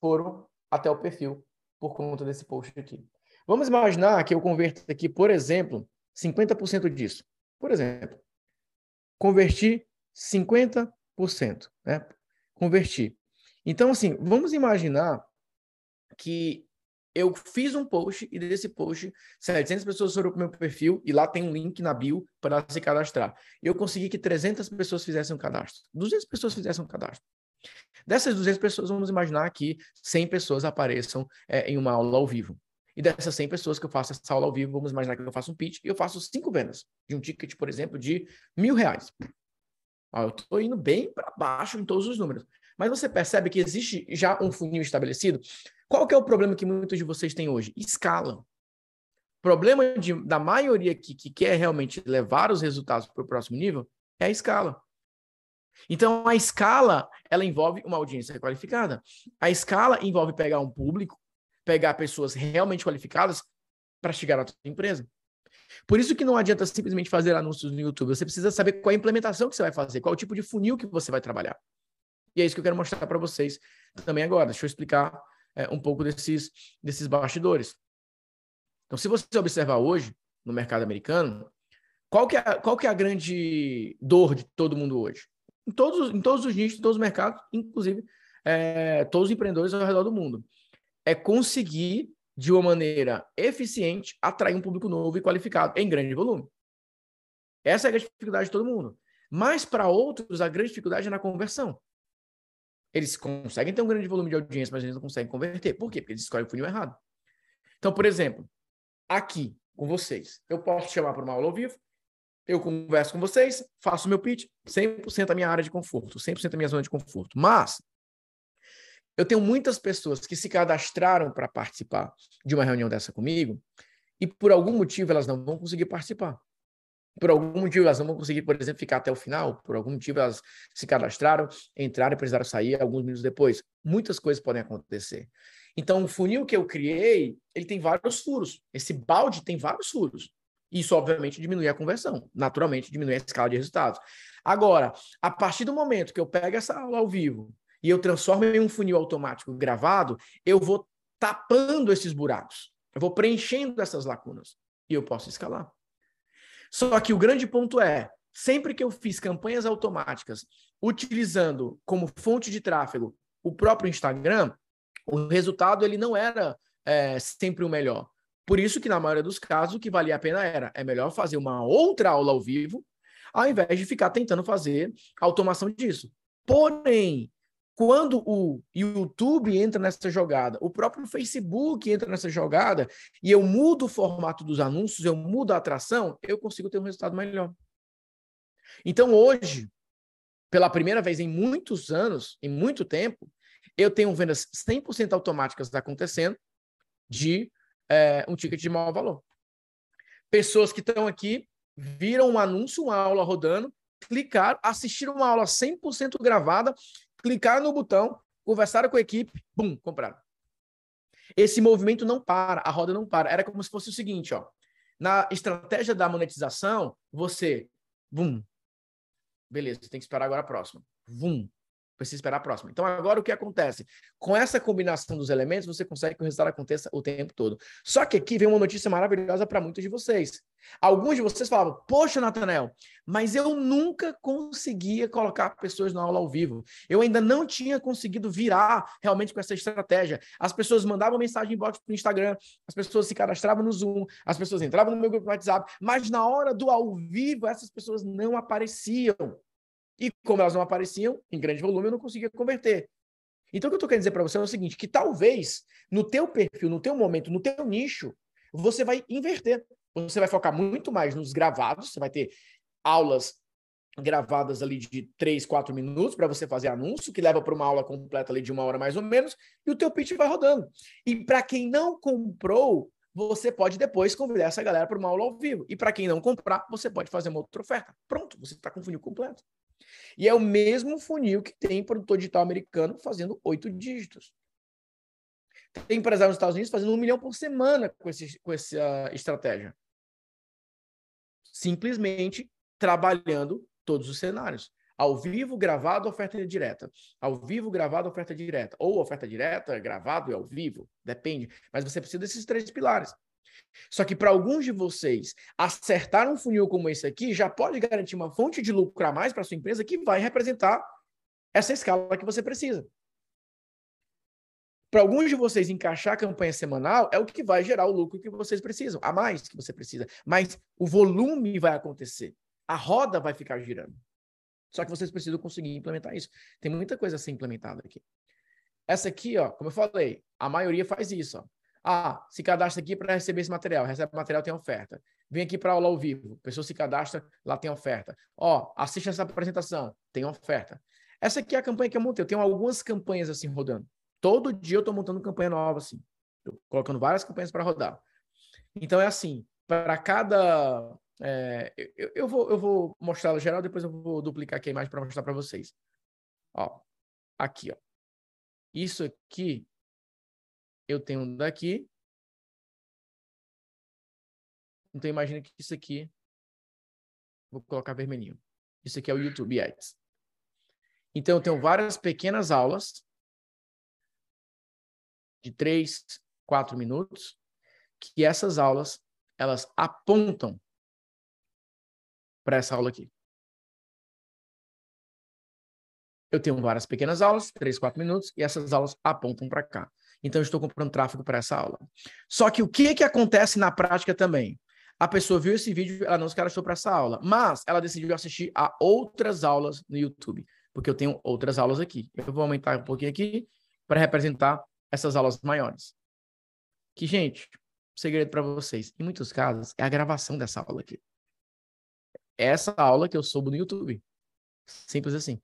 foram até o perfil por conta desse post aqui. Vamos imaginar que eu converto aqui, por exemplo, 50% disso. Por exemplo, converti 50%, né? Converti. Então, assim, vamos imaginar que eu fiz um post e desse post 700 pessoas foram para o meu perfil e lá tem um link na bio para se cadastrar. Eu consegui que 300 pessoas fizessem um cadastro. 200 pessoas fizessem um cadastro. Dessas 200 pessoas, vamos imaginar que 100 pessoas apareçam é, em uma aula ao vivo. E dessas 100 pessoas que eu faço essa aula ao vivo, vamos imaginar que eu faço um pitch e eu faço cinco vendas de um ticket, por exemplo, de mil reais. Ó, eu estou indo bem para baixo em todos os números. Mas você percebe que existe já um funil estabelecido? Qual que é o problema que muitos de vocês têm hoje? Escala. O problema de, da maioria que, que quer realmente levar os resultados para o próximo nível é a escala. Então, a escala, ela envolve uma audiência qualificada. A escala envolve pegar um público pegar pessoas realmente qualificadas para chegar na tua empresa. Por isso que não adianta simplesmente fazer anúncios no YouTube. Você precisa saber qual é a implementação que você vai fazer, qual é o tipo de funil que você vai trabalhar. E é isso que eu quero mostrar para vocês também agora. Deixa eu explicar é, um pouco desses, desses bastidores. Então, se você observar hoje no mercado americano, qual que, é, qual que é a grande dor de todo mundo hoje? Em todos, em todos os nichos, em todos os mercados, inclusive é, todos os empreendedores ao redor do mundo é conseguir, de uma maneira eficiente, atrair um público novo e qualificado em grande volume. Essa é a dificuldade de todo mundo. Mas para outros, a grande dificuldade é na conversão. Eles conseguem ter um grande volume de audiência, mas eles não conseguem converter. Por quê? Porque eles escolhem o funil errado. Então, por exemplo, aqui com vocês, eu posso chamar para uma aula ao vivo, eu converso com vocês, faço meu pitch, 100% a minha área de conforto, 100% a minha zona de conforto. Mas eu tenho muitas pessoas que se cadastraram para participar de uma reunião dessa comigo e por algum motivo elas não vão conseguir participar. Por algum motivo elas não vão conseguir, por exemplo, ficar até o final. Por algum motivo elas se cadastraram, entraram e precisaram sair alguns minutos depois. Muitas coisas podem acontecer. Então, o funil que eu criei, ele tem vários furos. Esse balde tem vários furos. Isso, obviamente, diminui a conversão. Naturalmente, diminui a escala de resultados. Agora, a partir do momento que eu pego essa aula ao vivo e eu transformo em um funil automático gravado, eu vou tapando esses buracos. Eu vou preenchendo essas lacunas e eu posso escalar. Só que o grande ponto é, sempre que eu fiz campanhas automáticas utilizando como fonte de tráfego o próprio Instagram, o resultado ele não era é, sempre o melhor. Por isso que na maioria dos casos o que valia a pena era é melhor fazer uma outra aula ao vivo, ao invés de ficar tentando fazer automação disso. Porém, quando o YouTube entra nessa jogada, o próprio Facebook entra nessa jogada, e eu mudo o formato dos anúncios, eu mudo a atração, eu consigo ter um resultado melhor. Então, hoje, pela primeira vez em muitos anos, em muito tempo, eu tenho vendas 100% automáticas acontecendo de é, um ticket de maior valor. Pessoas que estão aqui viram um anúncio, uma aula rodando, clicaram, assistiram uma aula 100% gravada, clicaram no botão, conversaram com a equipe, bum, compraram. Esse movimento não para, a roda não para. Era como se fosse o seguinte, ó. Na estratégia da monetização, você, bum, beleza, tem que esperar agora a próxima. Vum, precisa esperar a próxima. Então, agora o que acontece? Com essa combinação dos elementos, você consegue que o resultado aconteça o tempo todo. Só que aqui vem uma notícia maravilhosa para muitos de vocês. Alguns de vocês falavam, poxa, Natanel, mas eu nunca conseguia colocar pessoas na aula ao vivo. Eu ainda não tinha conseguido virar realmente com essa estratégia. As pessoas mandavam mensagem inbox para o Instagram, as pessoas se cadastravam no Zoom, as pessoas entravam no meu grupo no WhatsApp, mas na hora do ao vivo, essas pessoas não apareciam. E como elas não apareciam em grande volume, eu não conseguia converter. Então, o que eu estou querendo dizer para você é o seguinte, que talvez no teu perfil, no teu momento, no teu nicho, você vai inverter. Você vai focar muito mais nos gravados, você vai ter aulas gravadas ali de 3, 4 minutos para você fazer anúncio, que leva para uma aula completa ali de uma hora mais ou menos, e o teu pitch vai rodando. E para quem não comprou, você pode depois convidar essa galera para uma aula ao vivo. E para quem não comprar, você pode fazer uma outra oferta. Pronto, você está com o funil completo. E é o mesmo funil que tem produtor digital americano fazendo oito dígitos. Tem empresário nos Estados Unidos fazendo um milhão por semana com, esse, com essa estratégia. Simplesmente trabalhando todos os cenários. Ao vivo, gravado, oferta direta. Ao vivo, gravado, oferta direta. Ou oferta direta, gravado e ao vivo. Depende. Mas você precisa desses três pilares. Só que para alguns de vocês, acertar um funil como esse aqui já pode garantir uma fonte de lucro a mais para sua empresa que vai representar essa escala que você precisa. Para alguns de vocês, encaixar a campanha semanal é o que vai gerar o lucro que vocês precisam, a mais que você precisa. Mas o volume vai acontecer. A roda vai ficar girando. Só que vocês precisam conseguir implementar isso. Tem muita coisa a ser implementada aqui. Essa aqui, ó, como eu falei, a maioria faz isso. Ó. Ah, se cadastra aqui para receber esse material. Recebe material, tem oferta. Vem aqui para aula ao vivo. A pessoa se cadastra, lá tem oferta. Ó, assiste essa apresentação, tem oferta. Essa aqui é a campanha que eu montei. Eu tenho algumas campanhas assim rodando. Todo dia eu estou montando campanha nova assim. Tô colocando várias campanhas para rodar. Então é assim, para cada é, eu, eu, vou, eu vou mostrar ela geral, depois eu vou duplicar aqui a imagem para mostrar para vocês. Ó, aqui, ó. Isso aqui eu tenho um daqui. Então imagina que isso aqui, vou colocar vermelhinho. Isso aqui é o YouTube Ads. Então eu tenho várias pequenas aulas de três, quatro minutos, que essas aulas elas apontam para essa aula aqui. Eu tenho várias pequenas aulas, três, quatro minutos, e essas aulas apontam para cá então estou comprando tráfego para essa aula. Só que o que, que acontece na prática também? A pessoa viu esse vídeo, ela não se cadastrou para essa aula, mas ela decidiu assistir a outras aulas no YouTube, porque eu tenho outras aulas aqui. Eu vou aumentar um pouquinho aqui para representar essas aulas maiores. Que, gente, segredo para vocês, em muitos casos, é a gravação dessa aula aqui. Essa aula que eu soube no YouTube. Simples assim.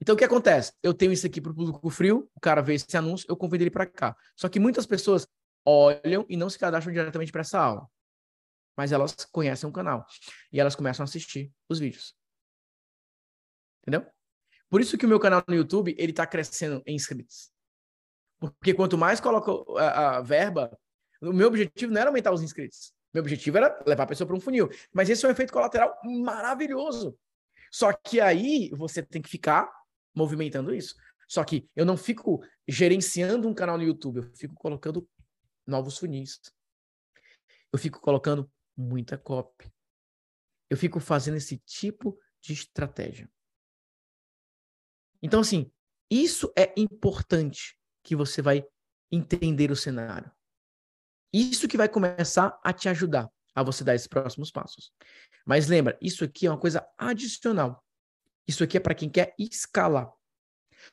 Então, o que acontece? Eu tenho isso aqui para o público frio, o cara vê esse anúncio, eu convido ele para cá. Só que muitas pessoas olham e não se cadastram diretamente para essa aula. Mas elas conhecem o canal. E elas começam a assistir os vídeos. Entendeu? Por isso que o meu canal no YouTube, ele está crescendo em inscritos. Porque quanto mais coloco a, a verba, o meu objetivo não era aumentar os inscritos. Meu objetivo era levar a pessoa para um funil. Mas esse é um efeito colateral maravilhoso. Só que aí você tem que ficar movimentando isso. Só que eu não fico gerenciando um canal no YouTube, eu fico colocando novos funis. Eu fico colocando muita copy. Eu fico fazendo esse tipo de estratégia. Então, assim, isso é importante que você vai entender o cenário. Isso que vai começar a te ajudar a você dar esses próximos passos. Mas lembra, isso aqui é uma coisa adicional. Isso aqui é para quem quer escalar.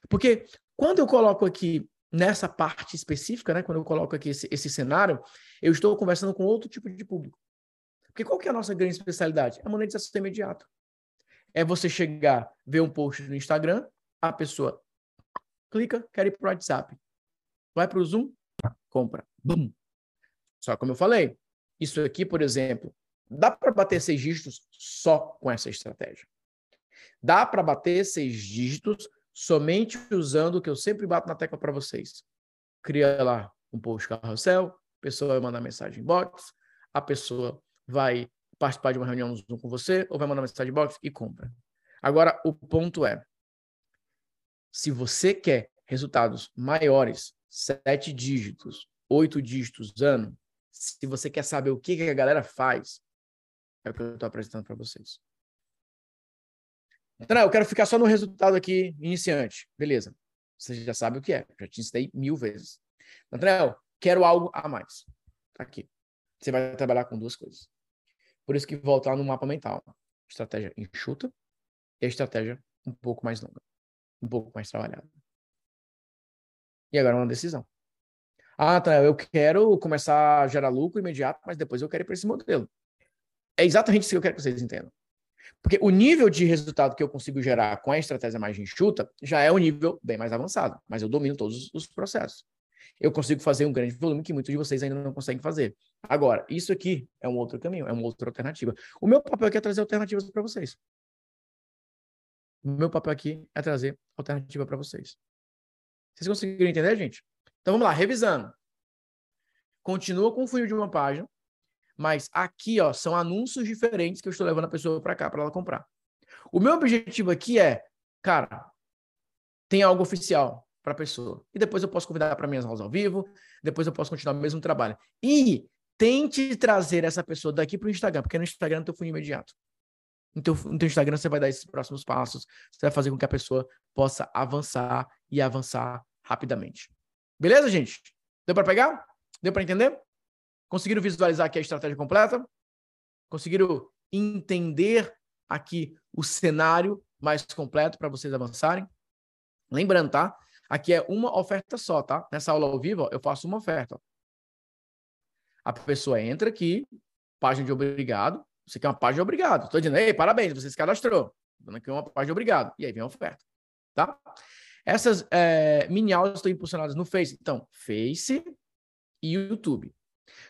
Porque quando eu coloco aqui nessa parte específica, né, quando eu coloco aqui esse, esse cenário, eu estou conversando com outro tipo de público. Porque qual que é a nossa grande especialidade? A monetização imediata. É você chegar, ver um post no Instagram, a pessoa clica, quer ir para o WhatsApp. Vai para o Zoom, compra. Bum. Só como eu falei, isso aqui, por exemplo, dá para bater seis dígitos só com essa estratégia. Dá para bater seis dígitos somente usando o que eu sempre bato na tecla para vocês. Cria lá um post carrossel, a pessoa vai mandar mensagem em box, a pessoa vai participar de uma reunião com você, ou vai mandar mensagem em box e compra. Agora, o ponto é, se você quer resultados maiores, sete dígitos, oito dígitos ano, se você quer saber o que, que a galera faz, é o que eu estou apresentando para vocês. Então, eu quero ficar só no resultado aqui iniciante. Beleza. Você já sabe o que é. Já te ensinei mil vezes. Nathanael, quero algo a mais. Tá aqui. Você vai trabalhar com duas coisas. Por isso que voltar no mapa mental. Estratégia enxuta e a estratégia um pouco mais longa. Um pouco mais trabalhada. E agora uma decisão. Ah, tá, eu quero começar a gerar lucro imediato, mas depois eu quero ir para esse modelo. É exatamente isso que eu quero que vocês entendam. Porque o nível de resultado que eu consigo gerar com a estratégia mais enxuta já é um nível bem mais avançado, mas eu domino todos os processos. Eu consigo fazer um grande volume que muitos de vocês ainda não conseguem fazer. Agora, isso aqui é um outro caminho, é uma outra alternativa. O meu papel aqui é trazer alternativas para vocês. O meu papel aqui é trazer alternativa para vocês. Vocês conseguiram entender, gente? Então vamos lá, revisando. Continua com o funil de uma página, mas aqui, ó, são anúncios diferentes que eu estou levando a pessoa para cá para ela comprar. O meu objetivo aqui é, cara, tem algo oficial para a pessoa. E depois eu posso convidar para minhas aulas ao vivo, depois eu posso continuar o mesmo trabalho. E tente trazer essa pessoa daqui para o Instagram, porque no Instagram não tem funil imediato. No teu, no teu Instagram você vai dar esses próximos passos, você vai fazer com que a pessoa possa avançar e avançar rapidamente. Beleza, gente? Deu para pegar? Deu para entender? Conseguiram visualizar aqui a estratégia completa? Conseguiram entender aqui o cenário mais completo para vocês avançarem? Lembrando, tá? Aqui é uma oferta só, tá? Nessa aula ao vivo, ó, eu faço uma oferta. A pessoa entra aqui, página de obrigado. Você quer uma página de obrigado. Estou dizendo, ei, parabéns, você se cadastrou. Dando aqui uma página de obrigado. E aí vem a oferta, tá? Essas é, mini aulas estão impulsionadas no Face. Então, Face e YouTube.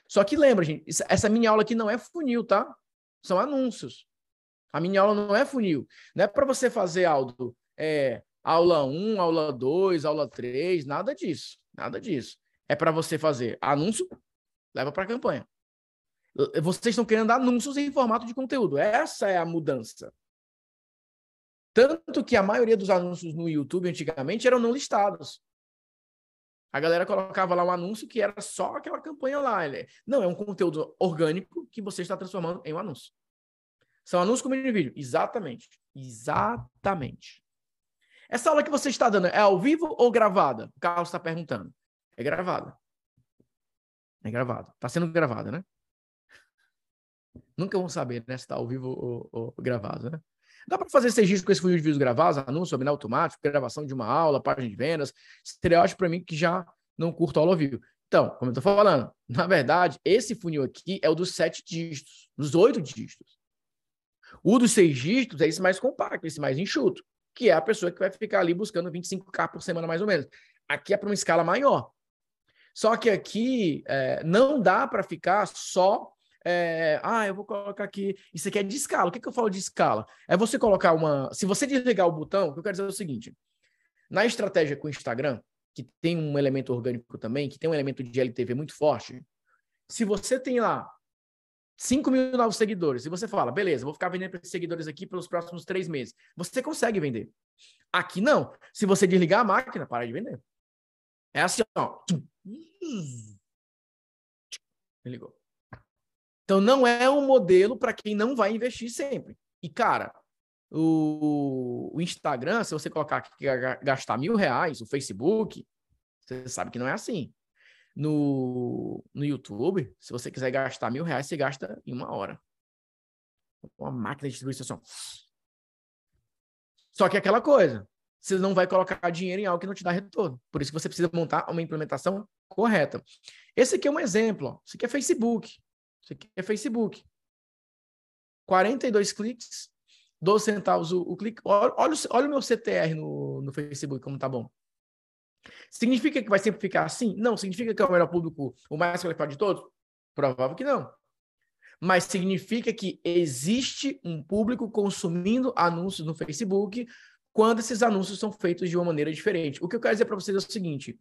Só que lembra, gente, essa minha aula aqui não é funil, tá? São anúncios. A minha aula não é funil. Não é para você fazer algo, é, aula 1, aula 2, aula 3, nada disso. Nada disso. É para você fazer anúncio, leva para a campanha. Vocês estão querendo anúncios em formato de conteúdo. Essa é a mudança. Tanto que a maioria dos anúncios no YouTube antigamente eram não listados. A galera colocava lá um anúncio que era só aquela campanha lá. Ele... Não, é um conteúdo orgânico que você está transformando em um anúncio. São anúncios com mini vídeo. Exatamente. Exatamente. Essa aula que você está dando é ao vivo ou gravada? O Carlos está perguntando. É gravada. É gravada. Está sendo gravada, né? Nunca vão saber né, se está ao vivo ou, ou gravado, né? Dá para fazer esse registro com esse funil de vídeos gravados, anúncio, webinar automático, gravação de uma aula, página de vendas, estereótipo para mim que já não curto aula ao vivo. Então, como eu estou falando, na verdade, esse funil aqui é o dos sete dígitos, dos oito dígitos. O dos seis dígitos é esse mais compacto, esse mais enxuto, que é a pessoa que vai ficar ali buscando 25k por semana, mais ou menos. Aqui é para uma escala maior. Só que aqui é, não dá para ficar só é, ah, eu vou colocar aqui. Isso aqui é de escala. O que, que eu falo de escala? É você colocar uma. Se você desligar o botão, o que eu quero dizer é o seguinte: na estratégia com o Instagram, que tem um elemento orgânico também, que tem um elemento de LTV muito forte, se você tem lá 5 mil novos seguidores, e você fala, beleza, vou ficar vendendo para esses seguidores aqui pelos próximos três meses, você consegue vender. Aqui não. Se você desligar a máquina, para de vender. É assim, ó. Ligou. Então, não é um modelo para quem não vai investir sempre. E, cara, o, o, Instagram, se você colocar que gastar mil reais, o Facebook, você sabe que não é assim. No, no YouTube, se você quiser gastar mil reais, você gasta em uma hora. Uma máquina de distribuição. Só que é aquela coisa. você não vai colocar dinheiro em algo que não te dá retorno. Por isso que você precisa montar uma implementação correta. Esse aqui é um exemplo. Ó. Esse aqui é Facebook. Esse aqui é Facebook. 42 cliques, 12 centavos o, o clique. Olha, olha, olha, o meu CTR no, no Facebook, como tá bom. Significa que vai sempre ficar assim? Não. Significa que é o melhor público, o mais qualificado de todos? Provável que não. Mas significa que existe um público consumindo anúncios no Facebook quando esses anúncios são feitos de uma maneira diferente. O que eu quero dizer para vocês é o seguinte: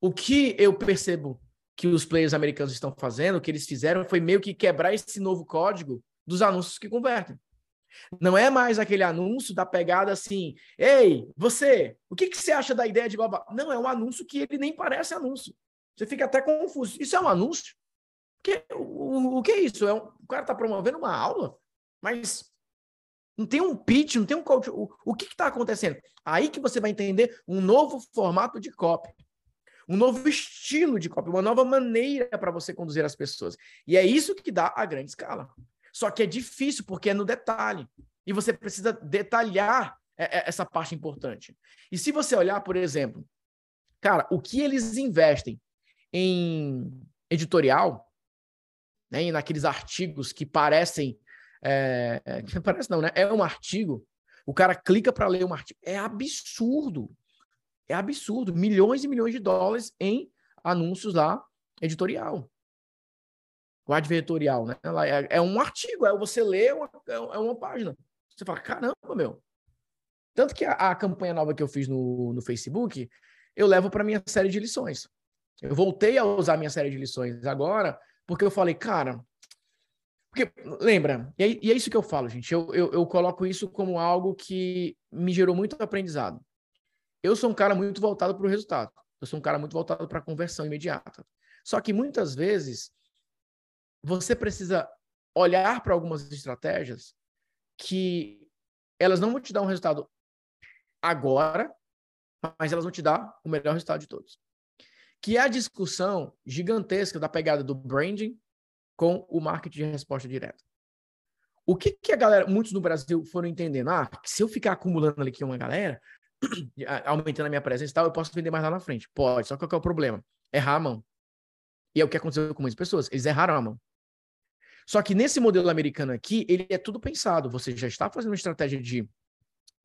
o que eu percebo que os players americanos estão fazendo, que eles fizeram, foi meio que quebrar esse novo código dos anúncios que convertem. Não é mais aquele anúncio da pegada assim, ei, você, o que, que você acha da ideia de blá, Não, é um anúncio que ele nem parece anúncio. Você fica até confuso. Isso é um anúncio? Que, o, o que é isso? É um, o cara está promovendo uma aula, mas não tem um pitch, não tem um coach. O, o que está acontecendo? Aí que você vai entender um novo formato de copy, um novo estilo de copy, uma nova maneira para você conduzir as pessoas. E é isso que dá a grande escala. Só que é difícil porque é no detalhe. E você precisa detalhar é, é, essa parte importante. E se você olhar, por exemplo, cara, o que eles investem em editorial, né, e naqueles artigos que parecem é, é, parece não, né? É um artigo. O cara clica para ler um artigo. É absurdo. É absurdo. Milhões e milhões de dólares em anúncios lá, editorial. O advertorial, né? É, é um artigo, é você lê uma, é uma página. Você fala, caramba, meu. Tanto que a, a campanha nova que eu fiz no, no Facebook, eu levo para minha série de lições. Eu voltei a usar minha série de lições agora, porque eu falei, cara, porque, lembra, e é, e é, isso que eu falo, gente. Eu, eu, eu coloco isso como algo que me gerou muito aprendizado. Eu sou um cara muito voltado para o resultado. Eu sou um cara muito voltado para a conversão imediata. Só que muitas vezes você precisa olhar para algumas estratégias que elas não vão te dar um resultado agora, mas elas vão te dar o melhor resultado de todos. Que é a discussão gigantesca da pegada do branding com o marketing de resposta direta. O que, que a galera, muitos no Brasil foram entendendo? Ah, se eu ficar acumulando ali aqui uma galera, aumentando a minha presença e tal, eu posso vender mais lá na frente. Pode, só que qual que é o problema? Errar a mão. E é o que aconteceu com muitas pessoas. Eles erraram a mão. Só que nesse modelo americano aqui, ele é tudo pensado. Você já está fazendo uma estratégia de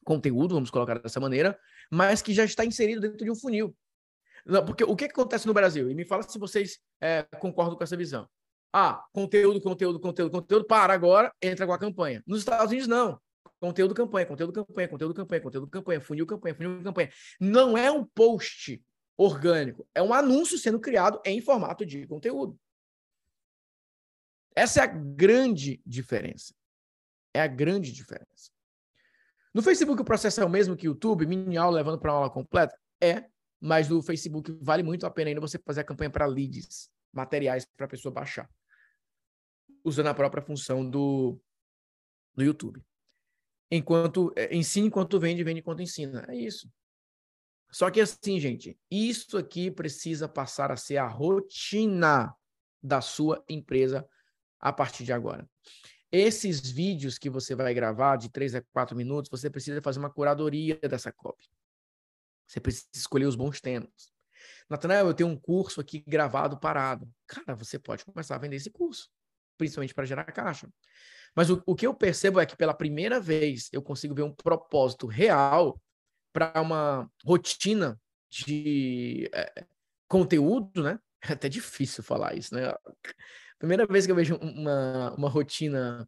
conteúdo, vamos colocar dessa maneira, mas que já está inserido dentro de um funil. Porque o que acontece no Brasil? E me fala se vocês é, concordam com essa visão. Ah, conteúdo, conteúdo, conteúdo, conteúdo, para agora, entra com a campanha. Nos Estados Unidos, não. Conteúdo, campanha, conteúdo, campanha, conteúdo, campanha, conteúdo, campanha, funil, campanha, funil, campanha. Não é um post orgânico, é um anúncio sendo criado em formato de conteúdo. Essa é a grande diferença. É a grande diferença. No Facebook o processo é o mesmo que o YouTube, mini aula levando para aula completa? É, mas no Facebook vale muito a pena ainda você fazer a campanha para leads, materiais para a pessoa baixar usando a própria função do, do YouTube. Enquanto é, ensina enquanto vende, vende enquanto ensina. É isso. Só que assim, gente, isso aqui precisa passar a ser a rotina da sua empresa a partir de agora. Esses vídeos que você vai gravar de 3 a 4 minutos, você precisa fazer uma curadoria dessa cópia. Você precisa escolher os bons temas. Natanael, eu tenho um curso aqui gravado parado. Cara, você pode começar a vender esse curso principalmente para gerar caixa. Mas o, o que eu percebo é que pela primeira vez eu consigo ver um propósito real para uma rotina de é, conteúdo, né? É até difícil falar isso, né? Primeira vez que eu vejo uma, uma rotina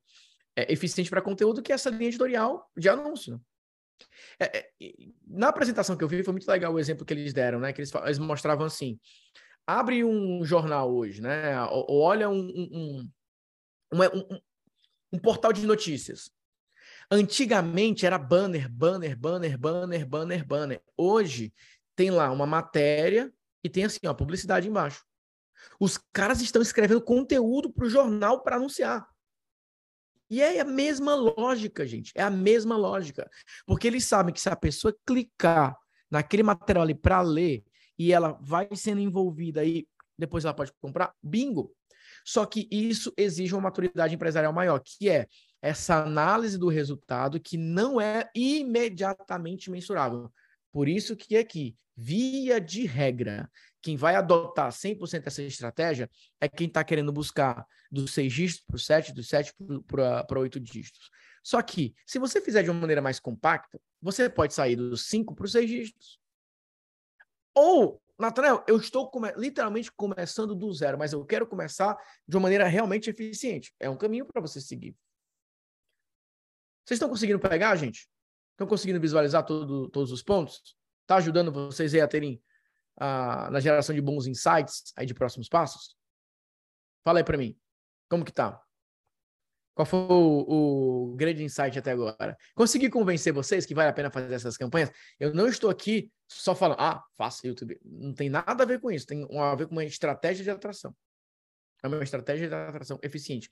é, eficiente para conteúdo que é essa linha editorial de anúncio. É, é, na apresentação que eu vi, foi muito legal o exemplo que eles deram, né? Que eles, eles mostravam assim: abre um jornal hoje, né? Ou, ou olha um, um, um, um portal de notícias. Antigamente era banner, banner, banner, banner, banner, banner. Hoje tem lá uma matéria e tem assim, ó, publicidade embaixo. Os caras estão escrevendo conteúdo para o jornal para anunciar. E é a mesma lógica, gente. É a mesma lógica. Porque eles sabem que se a pessoa clicar naquele material ali para ler e ela vai sendo envolvida aí, depois ela pode comprar, bingo. Só que isso exige uma maturidade empresarial maior, que é essa análise do resultado que não é imediatamente mensurável. Por isso que aqui, via de regra, quem vai adotar 100% essa estratégia é quem está querendo buscar dos seis dígitos para o sete, dos sete para oito dígitos. Só que, se você fizer de uma maneira mais compacta, você pode sair dos cinco para os seis dígitos. Ou, Nathanael, eu estou come literalmente começando do zero, mas eu quero começar de uma maneira realmente eficiente. É um caminho para você seguir. Vocês estão conseguindo pegar, gente? Estão conseguindo visualizar todo, todos os pontos? Está ajudando vocês a terem na geração de bons insights aí de próximos passos? Fala aí para mim. Como que tá? Qual foi o, o, grande insight até agora? Consegui convencer vocês que vale a pena fazer essas campanhas? Eu não estou aqui só falando, ah, faça YouTube. Não tem nada a ver com isso. Tem a ver com uma estratégia de atração. É uma estratégia de atração eficiente.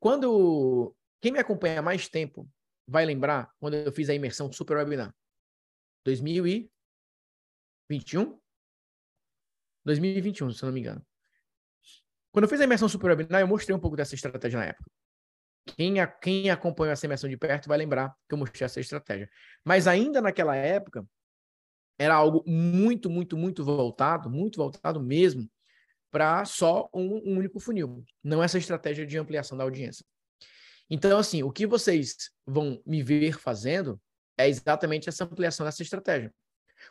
Quando quem me acompanha há mais tempo vai lembrar quando eu fiz a imersão Super Webinar. 2021? 2021, se eu não me engano. Quando eu fiz a imersão Super Webinar, eu mostrei um pouco dessa estratégia na época. Quem, a, quem essa imersão de perto vai lembrar que eu mostrei essa estratégia. Mas ainda naquela época, era algo muito, muito, muito voltado, muito voltado mesmo, para só um, um, único funil. Não essa estratégia de ampliação da audiência. Então, assim, o que vocês vão me ver fazendo é exatamente essa ampliação dessa estratégia.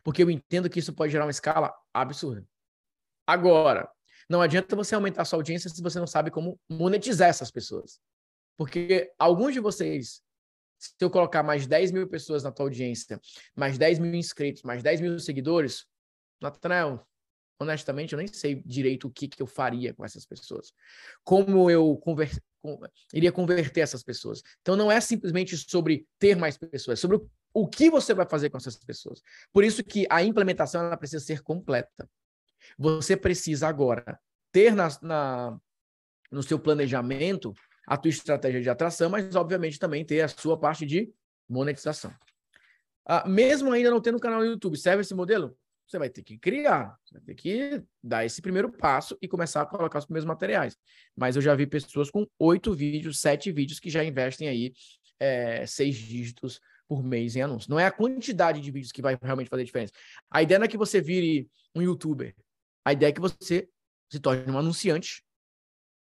Porque eu entendo que isso pode gerar uma escala absurda. Agora, não adianta você aumentar a sua audiência se você não sabe como monetizar essas pessoas. Porque alguns de vocês, se eu colocar mais 10 mil pessoas na tua audiência, mais 10 mil inscritos, mais 10 mil seguidores, Nathanael, honestamente, eu nem sei direito o que, que eu faria com essas pessoas. Como eu conver... iria converter essas pessoas. Então, não é simplesmente sobre ter mais pessoas, é sobre o que você vai fazer com essas pessoas. Por isso que a implementação ela precisa ser completa. Você precisa agora ter na, na, no seu planejamento a tua estratégia de atração, mas obviamente também ter a sua parte de monetização. Ah, mesmo ainda não tendo canal no YouTube, serve esse modelo? Você vai ter que criar, você vai ter que dar esse primeiro passo e começar a colocar os primeiros materiais. Mas eu já vi pessoas com oito vídeos, sete vídeos que já investem aí é, seis dígitos por mês em anúncios. Não é a quantidade de vídeos que vai realmente fazer diferença. A ideia não é que você vire um youtuber. A ideia é que você se torne um anunciante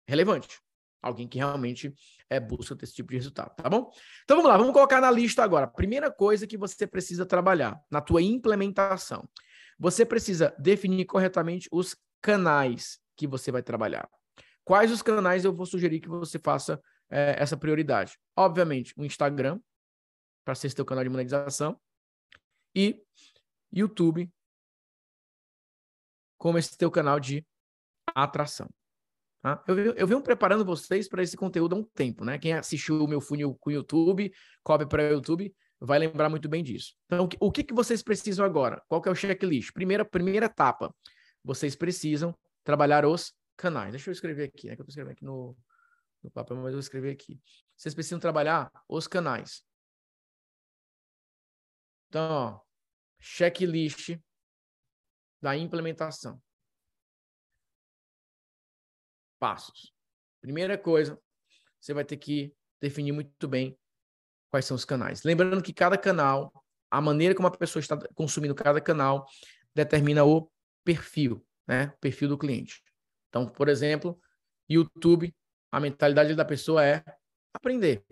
relevante. Alguém que realmente é, busca esse tipo de resultado, tá bom? Então vamos lá, vamos colocar na lista agora. Primeira coisa que você precisa trabalhar na tua implementação. Você precisa definir corretamente os canais que você vai trabalhar. Quais os canais eu vou sugerir que você faça é, essa prioridade? Obviamente, o Instagram, para ser seu canal de monetização, e YouTube, como esse teu canal de atração. Tá? Eu, eu venho preparando vocês para esse conteúdo há um tempo, né? Quem assistiu o meu funil com o YouTube, copy para o YouTube, vai lembrar muito bem disso. Então, o que, que vocês precisam agora? Qual que é o checklist? Primeira, primeira etapa, vocês precisam trabalhar os canais. Deixa eu escrever aqui, né? Que eu estou escrevendo aqui no, no papel, mas eu vou escrever aqui. Vocês precisam trabalhar os canais. Então, ó, checklist da implementação passos. Primeira coisa, você vai ter que definir muito bem quais são os canais. Lembrando que cada canal, a maneira como a pessoa está consumindo cada canal, determina o perfil, né? O perfil do cliente. Então, por exemplo, YouTube, a mentalidade da pessoa é aprender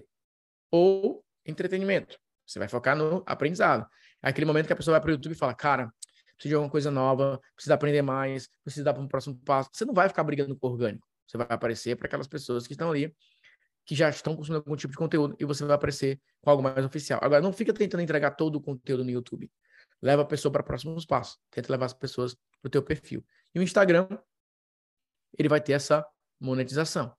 ou entretenimento. Você vai focar no aprendizado. É aquele momento que a pessoa vai para o YouTube e fala, cara, preciso de alguma coisa nova, precisa aprender mais, precisa dar para um próximo passo. Você não vai ficar brigando com o orgânico. Você vai aparecer para aquelas pessoas que estão ali, que já estão consumindo algum tipo de conteúdo, e você vai aparecer com algo mais oficial. Agora, não fica tentando entregar todo o conteúdo no YouTube. Leva a pessoa para próximos passos. Tenta levar as pessoas para o teu perfil. E o Instagram, ele vai ter essa monetização.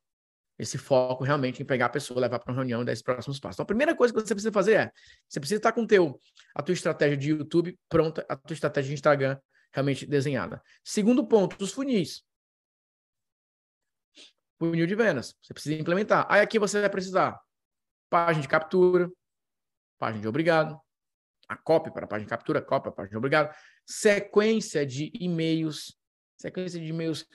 Esse foco realmente em pegar a pessoa, levar para uma reunião e dar esses próximos passos. Então, a primeira coisa que você precisa fazer é, você precisa estar com teu, a tua estratégia de YouTube pronta, a tua estratégia de Instagram realmente desenhada. Segundo ponto, os funis funil de vendas. Você precisa implementar. Aí aqui você vai precisar página de captura, página de obrigado, a cópia para a página de captura, cópia para a página de obrigado, sequência de e-mails, sequência de e-mails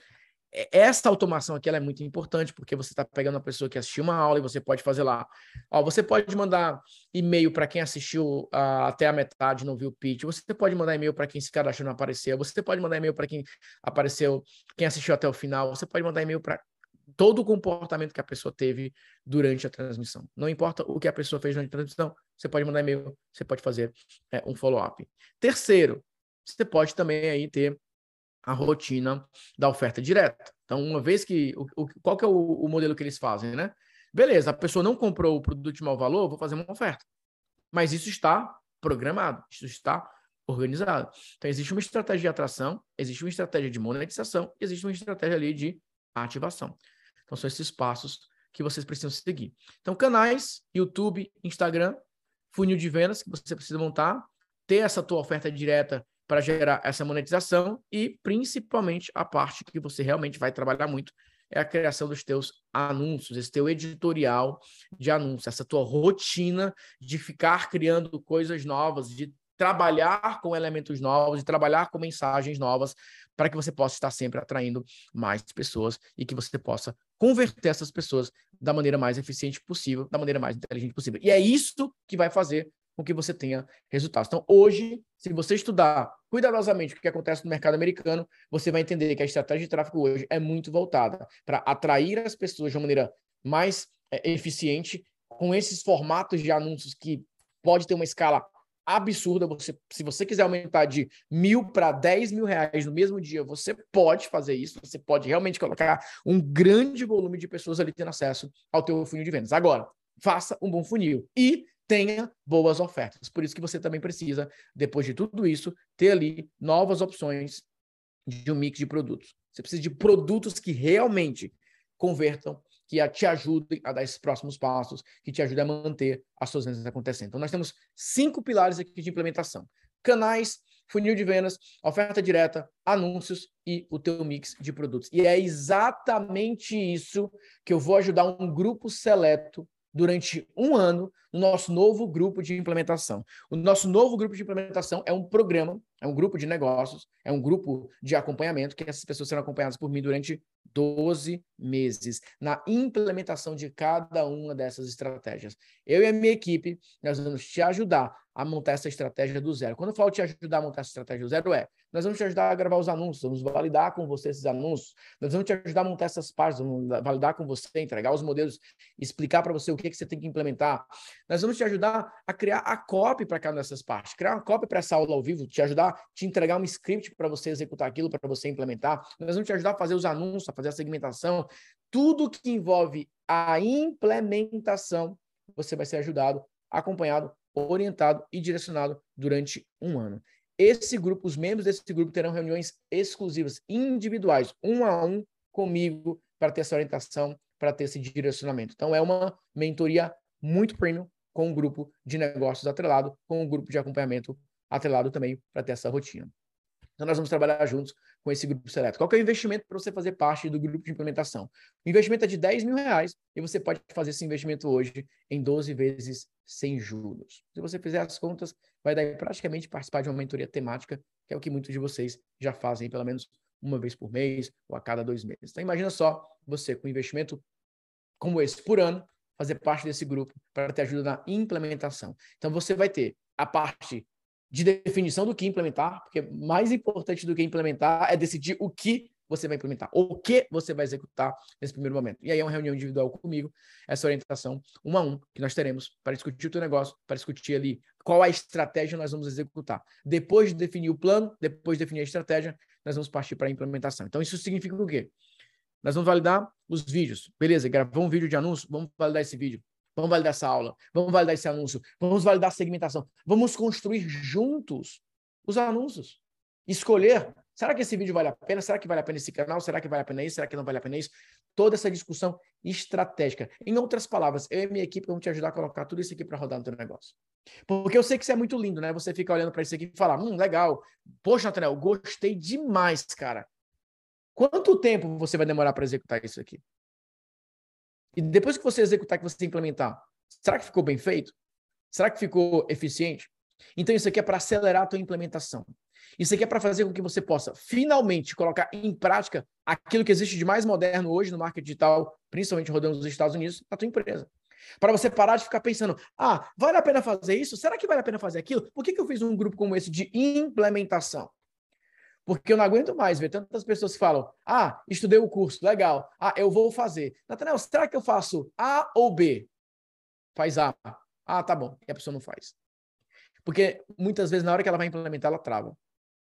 essa automação aqui é muito importante, porque você está pegando uma pessoa que assistiu uma aula e você pode fazer lá. Ó, você pode mandar e-mail para quem assistiu uh, até a metade não viu o pitch. Você pode mandar e-mail para quem se cadastrou não apareceu. Você pode mandar e-mail para quem apareceu, quem assistiu até o final. Você pode mandar e-mail para todo o comportamento que a pessoa teve durante a transmissão. Não importa o que a pessoa fez durante a transmissão, você pode mandar e-mail, você pode fazer é, um follow-up. Terceiro, você pode também aí ter a rotina da oferta direta. Então, uma vez que. O, o, qual que é o, o, modelo que eles fazem, né? Beleza, a pessoa não comprou o produto de mau valor, vou fazer uma oferta. Mas isso está programado, isso está organizado. Então, existe uma estratégia de atração, existe uma estratégia de monetização, existe uma estratégia ali de ativação. Então, são esses passos que vocês precisam seguir. Então, canais, YouTube, Instagram, funil de vendas que você precisa montar, ter essa tua oferta direta para gerar essa monetização e principalmente a parte que você realmente vai trabalhar muito é a criação dos teus anúncios, esse teu editorial de anúncios, essa tua rotina de ficar criando coisas novas, de trabalhar com elementos novos, de trabalhar com mensagens novas, para que você possa estar sempre atraindo mais pessoas e que você possa converter essas pessoas da maneira mais eficiente possível, da maneira mais inteligente possível. E é isso que vai fazer com que você tenha resultados. Então, hoje, se você estudar cuidadosamente o que acontece no mercado americano, você vai entender que a estratégia de tráfego hoje é muito voltada para atrair as pessoas de uma maneira mais é, eficiente, com esses formatos de anúncios que pode ter uma escala absurda. Você, se você quiser aumentar de mil para dez mil reais no mesmo dia, você pode fazer isso. Você pode realmente colocar um grande volume de pessoas ali tendo acesso ao teu funil de vendas. Agora, faça um bom funil e tenha boas ofertas. Por isso que você também precisa, depois de tudo isso, ter ali novas opções de um mix de produtos. Você precisa de produtos que realmente convertam, que te ajudem a dar esses próximos passos, que te ajudem a manter as suas vendas acontecendo. Então, nós temos cinco pilares aqui de implementação: canais, funil de vendas, oferta direta, anúncios e o teu mix de produtos. E é exatamente isso que eu vou ajudar um grupo seleto durante um ano no nosso novo grupo de implementação. O nosso novo grupo de implementação é um programa, é um grupo de negócios, é um grupo de acompanhamento que essas pessoas serão acompanhadas por mim durante 12 meses na implementação de cada uma dessas estratégias. Eu e a minha equipe, nós vamos te ajudar a montar essa estratégia do zero. Quando eu falo te ajudar a montar essa estratégia do zero, é nós vamos te ajudar a gravar os anúncios, vamos validar com você esses anúncios, nós vamos te ajudar a montar essas páginas, vamos validar com você, entregar os modelos, explicar para você o que, que você tem que implementar. Nós vamos te ajudar a criar a copy para cada dessas partes, criar uma copy para essa aula ao vivo, te ajudar, te entregar um script para você executar aquilo, para você implementar. Nós vamos te ajudar a fazer os anúncios, a fazer a segmentação, tudo que envolve a implementação, você vai ser ajudado, acompanhado, orientado e direcionado durante um ano. Esse grupo, os membros desse grupo terão reuniões exclusivas, individuais, um a um comigo, para ter essa orientação, para ter esse direcionamento. Então, é uma mentoria muito premium, com um grupo de negócios atrelado, com um grupo de acompanhamento atrelado também, para ter essa rotina. Então, nós vamos trabalhar juntos com esse grupo seleto. Qual é o investimento para você fazer parte do grupo de implementação? O investimento é de 10 mil reais e você pode fazer esse investimento hoje em 12 vezes sem juros. Se você fizer as contas, vai dar praticamente participar de uma mentoria temática, que é o que muitos de vocês já fazem pelo menos uma vez por mês ou a cada dois meses. Então, imagina só você com investimento como esse por ano, fazer parte desse grupo para ter ajuda na implementação. Então, você vai ter a parte de definição do que implementar, porque mais importante do que implementar é decidir o que você vai implementar, o que você vai executar nesse primeiro momento. E aí é uma reunião individual comigo, essa orientação um a um que nós teremos para discutir o teu negócio, para discutir ali qual a estratégia nós vamos executar. Depois de definir o plano, depois de definir a estratégia, nós vamos partir para a implementação. Então isso significa o quê? Nós vamos validar os vídeos. Beleza, gravou um vídeo de anúncio, vamos validar esse vídeo. Vamos validar essa aula, vamos validar esse anúncio, vamos validar a segmentação, vamos construir juntos os anúncios. Escolher, será que esse vídeo vale a pena? Será que vale a pena esse canal? Será que vale a pena isso? Será que não vale a pena isso? Toda essa discussão estratégica. Em outras palavras, eu e minha equipe vamos te ajudar a colocar tudo isso aqui para rodar no teu negócio. Porque eu sei que isso é muito lindo, né? Você fica olhando para isso aqui e fala, hum, legal. Poxa, Nathaniel, gostei demais, cara. Quanto tempo você vai demorar para executar isso aqui? E depois que você executar, que você implementar, será que ficou bem feito? Será que ficou eficiente? Então, isso aqui é para acelerar a tua implementação. Isso aqui é para fazer com que você possa finalmente colocar em prática aquilo que existe de mais moderno hoje no marketing digital, principalmente rodando nos Estados Unidos, na tua empresa. Para você parar de ficar pensando, ah, vale a pena fazer isso? Será que vale a pena fazer aquilo? Por que, que eu fiz um grupo como esse de implementação? Porque eu não aguento mais ver tantas pessoas que falam, ah, estudei o curso, legal, ah, eu vou fazer. Nathanael, será que eu faço A ou B? Faz A. Ah, tá bom. E a pessoa não faz. Porque muitas vezes, na hora que ela vai implementar, ela trava.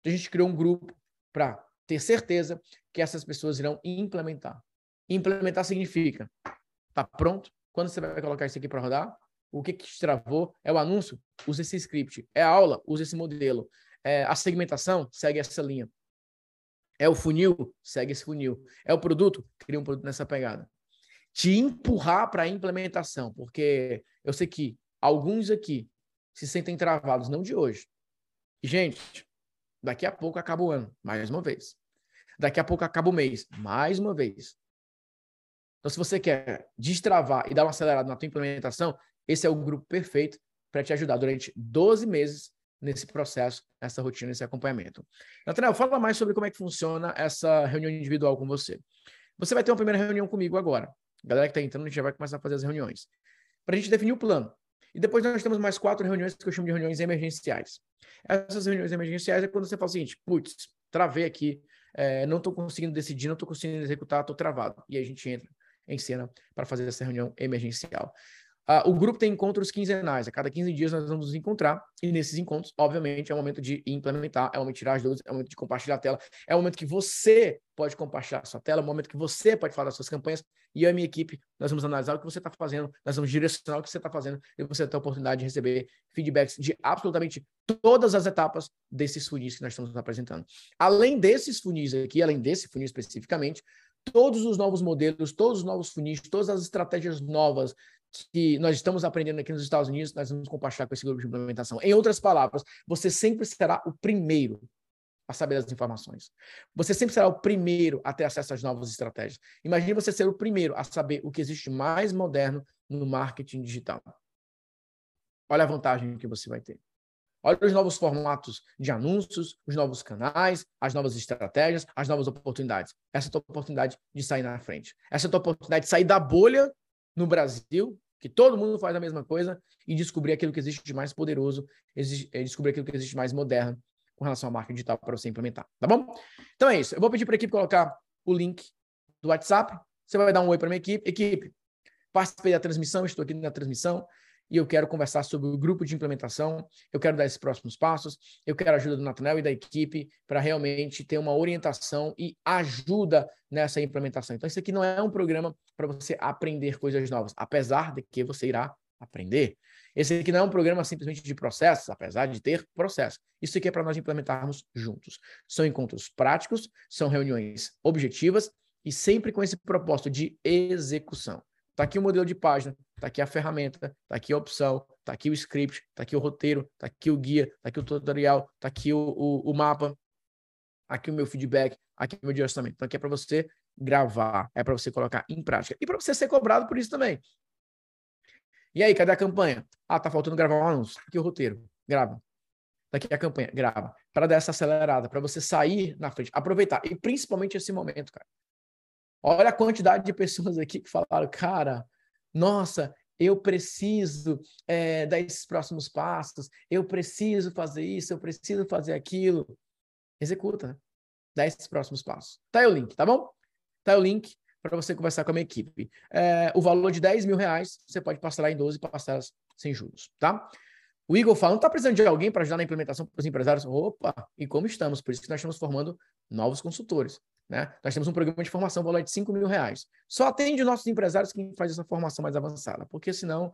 Então, a gente criou um grupo para ter certeza que essas pessoas irão implementar. Implementar significa, tá pronto? Quando você vai colocar isso aqui para rodar? O que, que te travou? É o anúncio? Usa esse script. É a aula? Usa esse modelo. É a segmentação? Segue essa linha. É o funil? Segue esse funil. É o produto? Cria um produto nessa pegada. Te empurrar para a implementação, porque eu sei que alguns aqui se sentem travados, não de hoje. Gente, daqui a pouco acaba o ano, mais uma vez. Daqui a pouco acaba o mês, mais uma vez. Então, se você quer destravar e dar uma acelerada na tua implementação, esse é o grupo perfeito para te ajudar durante 12 meses nesse processo, nessa rotina, nesse acompanhamento. Nathanael, fala mais sobre como é que funciona essa reunião individual com você. Você vai ter uma primeira reunião comigo agora. A galera que está entrando, a gente já vai começar a fazer as reuniões. Para a gente definir o plano. E depois nós temos mais quatro reuniões que eu chamo de reuniões emergenciais. Essas reuniões emergenciais é quando você fala o seguinte, putz, travei aqui, é, não estou conseguindo decidir, não estou conseguindo executar, estou travado. E aí a gente entra em cena para fazer essa reunião emergencial. Uh, o grupo tem encontros quinzenais. A cada 15 dias nós vamos nos encontrar. E nesses encontros, obviamente, é o momento de implementar, é o momento de tirar as dúvidas, é o momento de compartilhar a tela, é o momento que você pode compartilhar a sua tela, é o momento que você pode falar das suas campanhas. E eu e a minha equipe, nós vamos analisar o que você está fazendo, nós vamos direcionar o que você está fazendo e você vai ter a oportunidade de receber feedbacks de absolutamente todas as etapas desses funis que nós estamos apresentando. Além desses funis aqui, além desse funil especificamente, todos os novos modelos, todos os novos funis, todas as estratégias novas que nós estamos aprendendo aqui nos Estados Unidos, nós vamos compartilhar com esse grupo de implementação. Em outras palavras, você sempre será o primeiro a saber das informações. Você sempre será o primeiro a ter acesso às novas estratégias. Imagine você ser o primeiro a saber o que existe mais moderno no marketing digital. Olha a vantagem que você vai ter. Olha os novos formatos de anúncios, os novos canais, as novas estratégias, as novas oportunidades. Essa é a tua oportunidade de sair na frente. Essa é a tua oportunidade de sair da bolha no Brasil que todo mundo faz a mesma coisa e descobrir aquilo que existe de mais poderoso, é, descobrir aquilo que existe de mais moderno com relação à marca digital para você implementar, tá bom? Então é isso. Eu vou pedir para a equipe colocar o link do WhatsApp. Você vai dar um oi para minha equipe. Equipe, participei da transmissão, estou aqui na transmissão e eu quero conversar sobre o grupo de implementação, eu quero dar esses próximos passos, eu quero a ajuda do Natanel e da equipe para realmente ter uma orientação e ajuda nessa implementação. Então, isso aqui não é um programa para você aprender coisas novas, apesar de que você irá aprender. Esse aqui não é um programa simplesmente de processos, apesar de ter processo. Isso aqui é para nós implementarmos juntos. São encontros práticos, são reuniões objetivas e sempre com esse propósito de execução. Está aqui o modelo de página, está aqui a ferramenta, está aqui a opção, está aqui o script, está aqui o roteiro, está aqui o guia, está aqui o tutorial, está aqui o, o, o, mapa, aqui o meu feedback, aqui o meu direcionamento. Então aqui é para você gravar, é para você colocar em prática e para você ser cobrado por isso também. E aí, cadê a campanha? Ah, tá faltando gravar um anúncio. Aqui o roteiro, grava. Daqui a campanha, grava. Para dar essa acelerada, para você sair na frente, aproveitar. E principalmente esse momento, cara. Olha a quantidade de pessoas aqui que falaram, cara, nossa, eu preciso é, dar esses próximos passos, eu preciso fazer isso, eu preciso fazer aquilo. Executa, né? Dá esses próximos passos. Tá aí o link, tá bom? Tá aí o link para você conversar com a minha equipe. É, o valor de 10 mil reais, você pode parcelar em 12 parcelas sem juros, tá? O Igor fala, não está precisando de alguém para ajudar na implementação para os empresários? Opa, e como estamos? Por isso que nós estamos formando novos consultores. Né? Nós temos um programa de formação valor de 5 mil reais. Só atende nossos empresários quem faz essa formação mais avançada, porque senão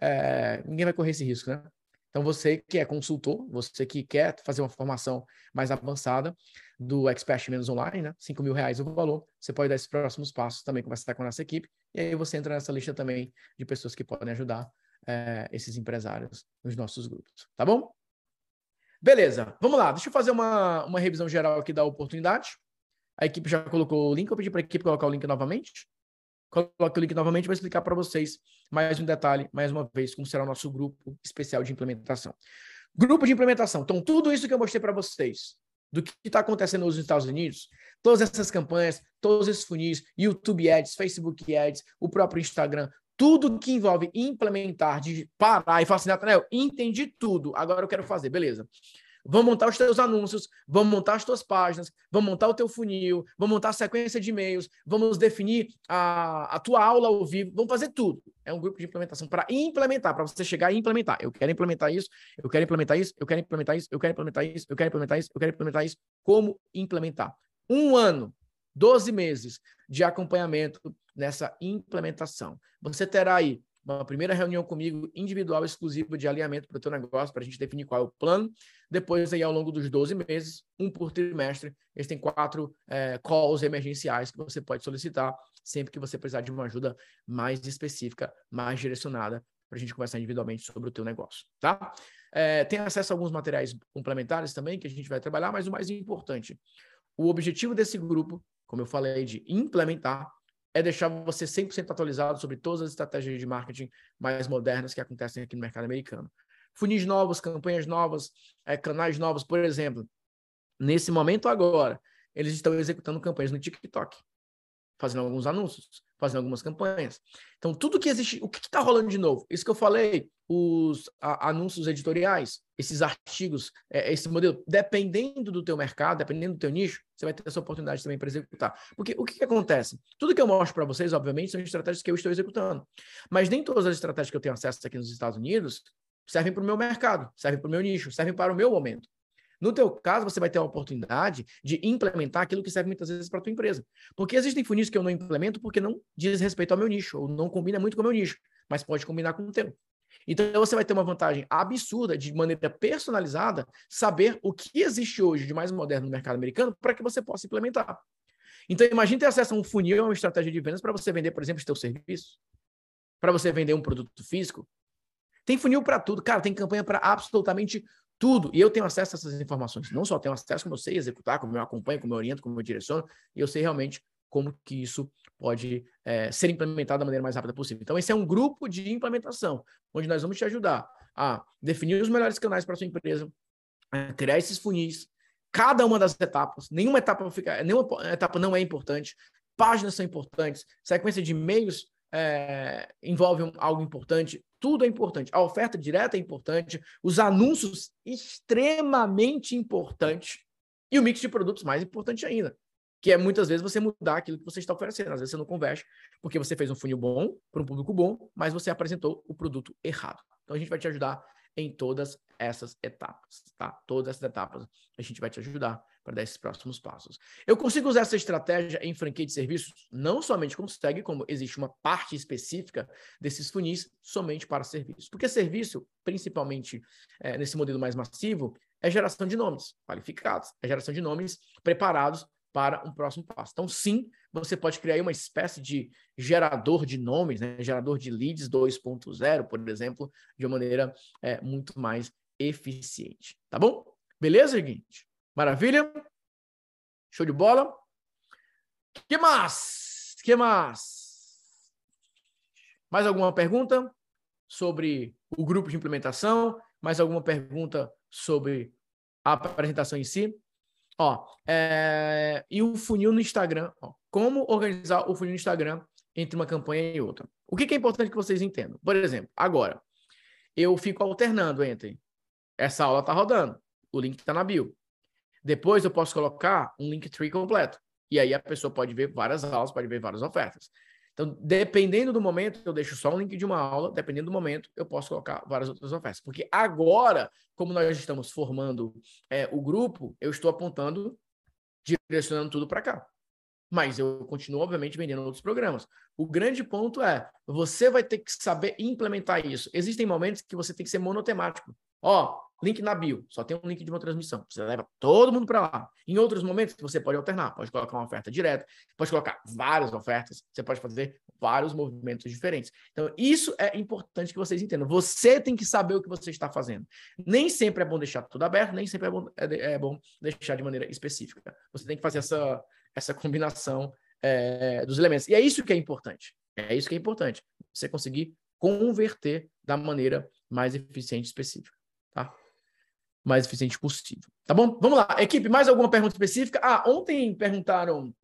é, ninguém vai correr esse risco. Né? Então, você que é consultor, você que quer fazer uma formação mais avançada do Expert Menos Online, né? 5 mil reais o valor, você pode dar esses próximos passos também, conversar com a nossa equipe, e aí você entra nessa lista também de pessoas que podem ajudar é, esses empresários nos nossos grupos, tá bom? Beleza, vamos lá, deixa eu fazer uma, uma revisão geral aqui da oportunidade. A equipe já colocou o link, eu pedi para a equipe colocar o link novamente. Coloque o link novamente para explicar para vocês mais um detalhe, mais uma vez, como será o nosso grupo especial de implementação. Grupo de implementação. Então, tudo isso que eu mostrei para vocês, do que está acontecendo nos Estados Unidos, todas essas campanhas, todos esses funis, YouTube Ads, Facebook Ads, o próprio Instagram, tudo que envolve implementar, de parar e falar assim, Nathanael, entendi tudo, agora eu quero fazer, beleza. Vamos montar os teus anúncios, vamos montar as tuas páginas, vamos montar o teu funil, vamos montar a sequência de e-mails, vamos definir a, a tua aula ao vivo, vamos fazer tudo. É um grupo de implementação para implementar, para você chegar e implementar. Eu quero implementar isso, eu quero implementar isso, eu quero implementar isso, eu quero implementar isso, eu quero implementar isso, eu quero implementar isso. Como implementar? Um ano, 12 meses de acompanhamento nessa implementação. Você terá aí uma primeira reunião comigo individual exclusiva de alinhamento para o teu negócio, para a gente definir qual é o plano. Depois, aí, ao longo dos 12 meses, um por trimestre, eles têm quatro é, calls emergenciais que você pode solicitar sempre que você precisar de uma ajuda mais específica, mais direcionada, para a gente conversar individualmente sobre o teu negócio, tá? É, tem acesso a alguns materiais complementares também que a gente vai trabalhar, mas o mais importante, o objetivo desse grupo, como eu falei, de implementar é deixar você 100% atualizado sobre todas as estratégias de marketing mais modernas que acontecem aqui no mercado americano. Funis novos, campanhas novas, é, canais novos, por exemplo. Nesse momento agora, eles estão executando campanhas no TikTok, fazendo alguns anúncios, fazendo algumas campanhas. Então, tudo que existe, o que está rolando de novo? Isso que eu falei, os a, anúncios editoriais, esses artigos, é, esse modelo, dependendo do teu mercado, dependendo do teu nicho, você vai ter essa oportunidade também para executar. Porque o que, que acontece? Tudo que eu mostro para vocês, obviamente, são estratégias que eu estou executando. Mas nem todas as estratégias que eu tenho acesso aqui nos Estados Unidos servem para o meu mercado, servem para o meu nicho, servem para o meu momento. No teu caso, você vai ter a oportunidade de implementar aquilo que serve muitas vezes para a tua empresa. Porque existem funis que eu não implemento porque não diz respeito ao meu nicho, ou não combina muito com o meu nicho, mas pode combinar com o teu. Então você vai ter uma vantagem absurda de maneira personalizada saber o que existe hoje de mais moderno no mercado americano para que você possa implementar. Então imagine ter acesso a um funil, a uma estratégia de vendas para você vender, por exemplo, os teus serviços, para você vender um produto físico. Tem funil para tudo, cara, tem campanha para absolutamente tudo. E eu tenho acesso a essas informações. Não só tenho acesso, como eu sei executar, como eu acompanho, como eu oriento, como eu direciono, e eu sei realmente como que isso pode é, ser implementado da maneira mais rápida possível. Então, esse é um grupo de implementação, onde nós vamos te ajudar a definir os melhores canais para sua empresa, criar esses funis, cada uma das etapas, nenhuma etapa fica, nenhuma etapa não é importante, páginas são importantes, sequência de e-mails é, envolve algo importante, tudo é importante. A oferta direta é importante, os anúncios extremamente importantes e o mix de produtos mais importante ainda, que é muitas vezes você mudar aquilo que você está oferecendo. Às vezes você não converte porque você fez um funil bom para um público bom, mas você apresentou o produto errado. Então a gente vai te ajudar em todas essas etapas, tá? Todas essas etapas a gente vai te ajudar para dar esses próximos passos. Eu consigo usar essa estratégia em franquia de serviços? Não somente consegue, como existe uma parte específica desses funis somente para serviços. Porque serviço, principalmente é, nesse modelo mais massivo, é geração de nomes qualificados, é geração de nomes preparados para um próximo passo. Então, sim, você pode criar uma espécie de gerador de nomes, né? gerador de leads 2.0, por exemplo, de uma maneira é, muito mais eficiente. Tá bom? Beleza, gente? Maravilha? Show de bola? Que mais? Que mais? Mais alguma pergunta sobre o grupo de implementação? Mais alguma pergunta sobre a apresentação em si? Ó, é... e o funil no Instagram. Ó. Como organizar o funil no Instagram entre uma campanha e outra? O que, que é importante que vocês entendam? Por exemplo, agora, eu fico alternando entre essa aula está rodando, o link está na bio. Depois eu posso colocar um link tree completo. E aí a pessoa pode ver várias aulas, pode ver várias ofertas. Então, dependendo do momento, eu deixo só um link de uma aula, dependendo do momento, eu posso colocar várias outras ofertas. Porque agora, como nós estamos formando é, o grupo, eu estou apontando, direcionando tudo para cá. Mas eu continuo, obviamente, vendendo outros programas. O grande ponto é, você vai ter que saber implementar isso. Existem momentos que você tem que ser monotemático. Ó, link na bio, só tem um link de uma transmissão. Você leva todo mundo para lá. Em outros momentos, você pode alternar, pode colocar uma oferta direta, pode colocar várias ofertas, você pode fazer vários movimentos diferentes. Então, isso é importante que vocês entendam. Você tem que saber o que você está fazendo. Nem sempre é bom deixar tudo aberto, nem sempre é bom, é, é bom deixar de maneira específica. Você tem que fazer essa, essa combinação é, dos elementos. E é isso que é importante. É isso que é importante. Você conseguir converter da maneira mais eficiente e específica. Mais eficiente possível. Tá bom? Vamos lá. Equipe, mais alguma pergunta específica? Ah, ontem perguntaram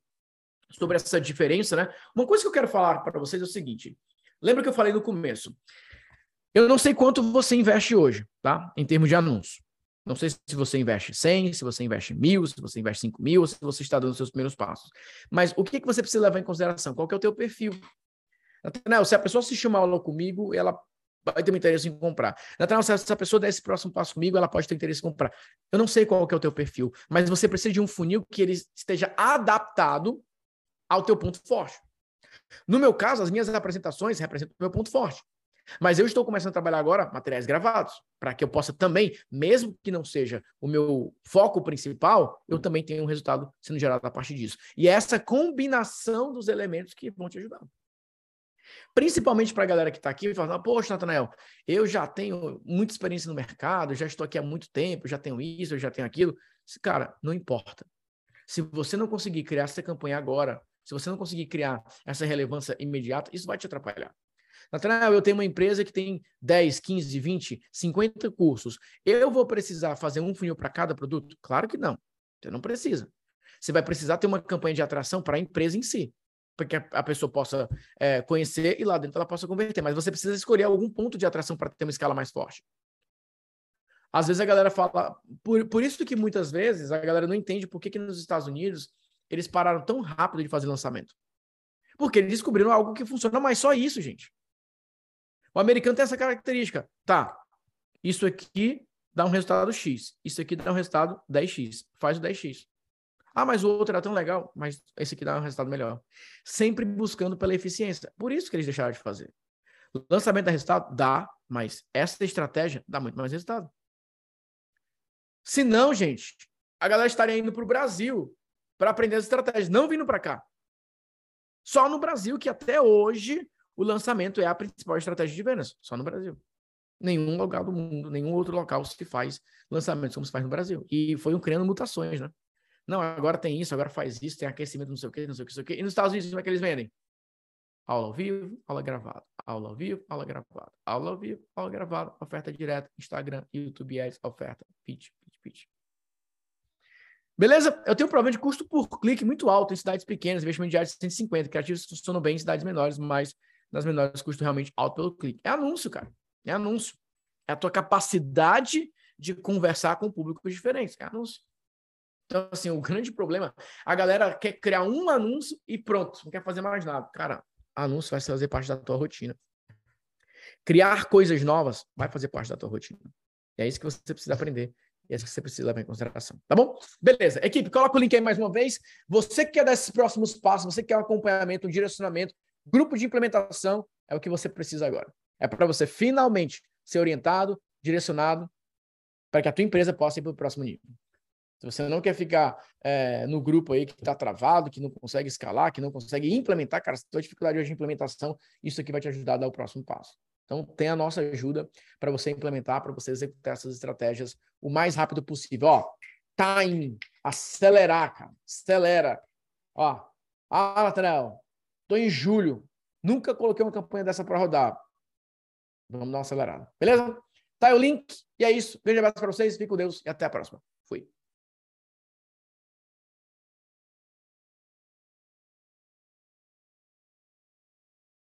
sobre essa diferença, né? Uma coisa que eu quero falar para vocês é o seguinte. Lembra que eu falei no começo? Eu não sei quanto você investe hoje, tá? Em termos de anúncio. Não sei se você investe 100, se você investe mil, se você investe 5 mil, se você está dando seus primeiros passos. Mas o que, que você precisa levar em consideração? Qual que é o teu perfil? Nathanael, se a pessoa assistir uma aula comigo, ela vai ter um interesse em comprar. Nathanael, se essa pessoa der esse próximo passo comigo, ela pode ter interesse em comprar. Eu não sei qual que é o teu perfil, mas você precisa de um funil que ele esteja adaptado ao teu ponto forte. No meu caso, as minhas apresentações representam o meu ponto forte. Mas eu estou começando a trabalhar agora materiais gravados, para que eu possa também, mesmo que não seja o meu foco principal, eu também tenha um resultado sendo gerado a partir disso. E é essa combinação dos elementos que vão te ajudar. Principalmente para a galera que está aqui e fala, poxa, Natanael, eu já tenho muita experiência no mercado, já estou aqui há muito tempo, já tenho isso, eu já tenho aquilo. Cara, não importa. Se você não conseguir criar essa campanha agora, se você não conseguir criar essa relevância imediata, isso vai te atrapalhar. Natanael, eu tenho uma empresa que tem 10, 15, 20, 50 cursos. Eu vou precisar fazer um funil para cada produto? Claro que não. Você não precisa. Você vai precisar ter uma campanha de atração para a empresa em si, para que a pessoa possa é, conhecer e lá dentro ela possa converter. Mas você precisa escolher algum ponto de atração para ter uma escala mais forte. Às vezes a galera fala. Por, por isso que muitas vezes a galera não entende por que, que nos Estados Unidos eles pararam tão rápido de fazer lançamento. Porque eles descobriram algo que funciona, mas só isso, gente. O americano tem essa característica. Tá, isso aqui dá um resultado X. Isso aqui dá um resultado 10X. Faz o 10X. Ah, mas o outro era tão legal, mas esse aqui dá um resultado melhor. Sempre buscando pela eficiência. Por isso que eles deixaram de fazer. Lançamento dá resultado? Dá, mas essa estratégia dá muito mais resultado. Se não, gente, a galera estaria indo para o Brasil para aprender as estratégias, não vindo para cá. Só no Brasil que até hoje o lançamento é a principal estratégia de vendas, só no Brasil. Nenhum lugar do mundo, nenhum outro local se faz lançamentos como se faz no Brasil. E foi um criando mutações, né? Não, agora tem isso, agora faz isso, tem aquecimento, não sei o quê, não sei o que, não sei o quê. E nos Estados Unidos, como é que eles vendem? Aula ao vivo, aula gravada. Aula ao vivo, aula gravada. Aula ao vivo, aula gravada. Oferta direta, Instagram, YouTube Ads, oferta, pitch, pitch, pitch. Beleza? Eu tenho um problema de custo por clique muito alto em cidades pequenas, investimento diário de 150. Criativos funcionam bem em cidades menores, mas nas menores custo realmente alto pelo clique. É anúncio, cara. É anúncio. É a tua capacidade de conversar com públicos diferentes. É anúncio. Então, assim, o grande problema, a galera quer criar um anúncio e pronto, não quer fazer mais nada. Cara, anúncio vai fazer parte da tua rotina. Criar coisas novas vai fazer parte da tua rotina. É isso que você precisa aprender. E é isso que você precisa levar em consideração. Tá bom? Beleza. Equipe, coloca o link aí mais uma vez. Você que quer dar esses próximos passos, você que quer um acompanhamento, um direcionamento, Grupo de implementação é o que você precisa agora. É para você finalmente ser orientado, direcionado, para que a tua empresa possa ir para o próximo nível. Se você não quer ficar é, no grupo aí que está travado, que não consegue escalar, que não consegue implementar, cara, se tem dificuldade hoje de implementação, isso aqui vai te ajudar a dar o próximo passo. Então, tem a nossa ajuda para você implementar, para você executar essas estratégias o mais rápido possível. Ó, time, acelerar, cara, acelera. Ó, ah, Nathanael, Estou em julho. Nunca coloquei uma campanha dessa para rodar. Vamos dar uma acelerada. Beleza? Tá aí o link. E é isso. Grande abraço para vocês. Fique com Deus e até a próxima.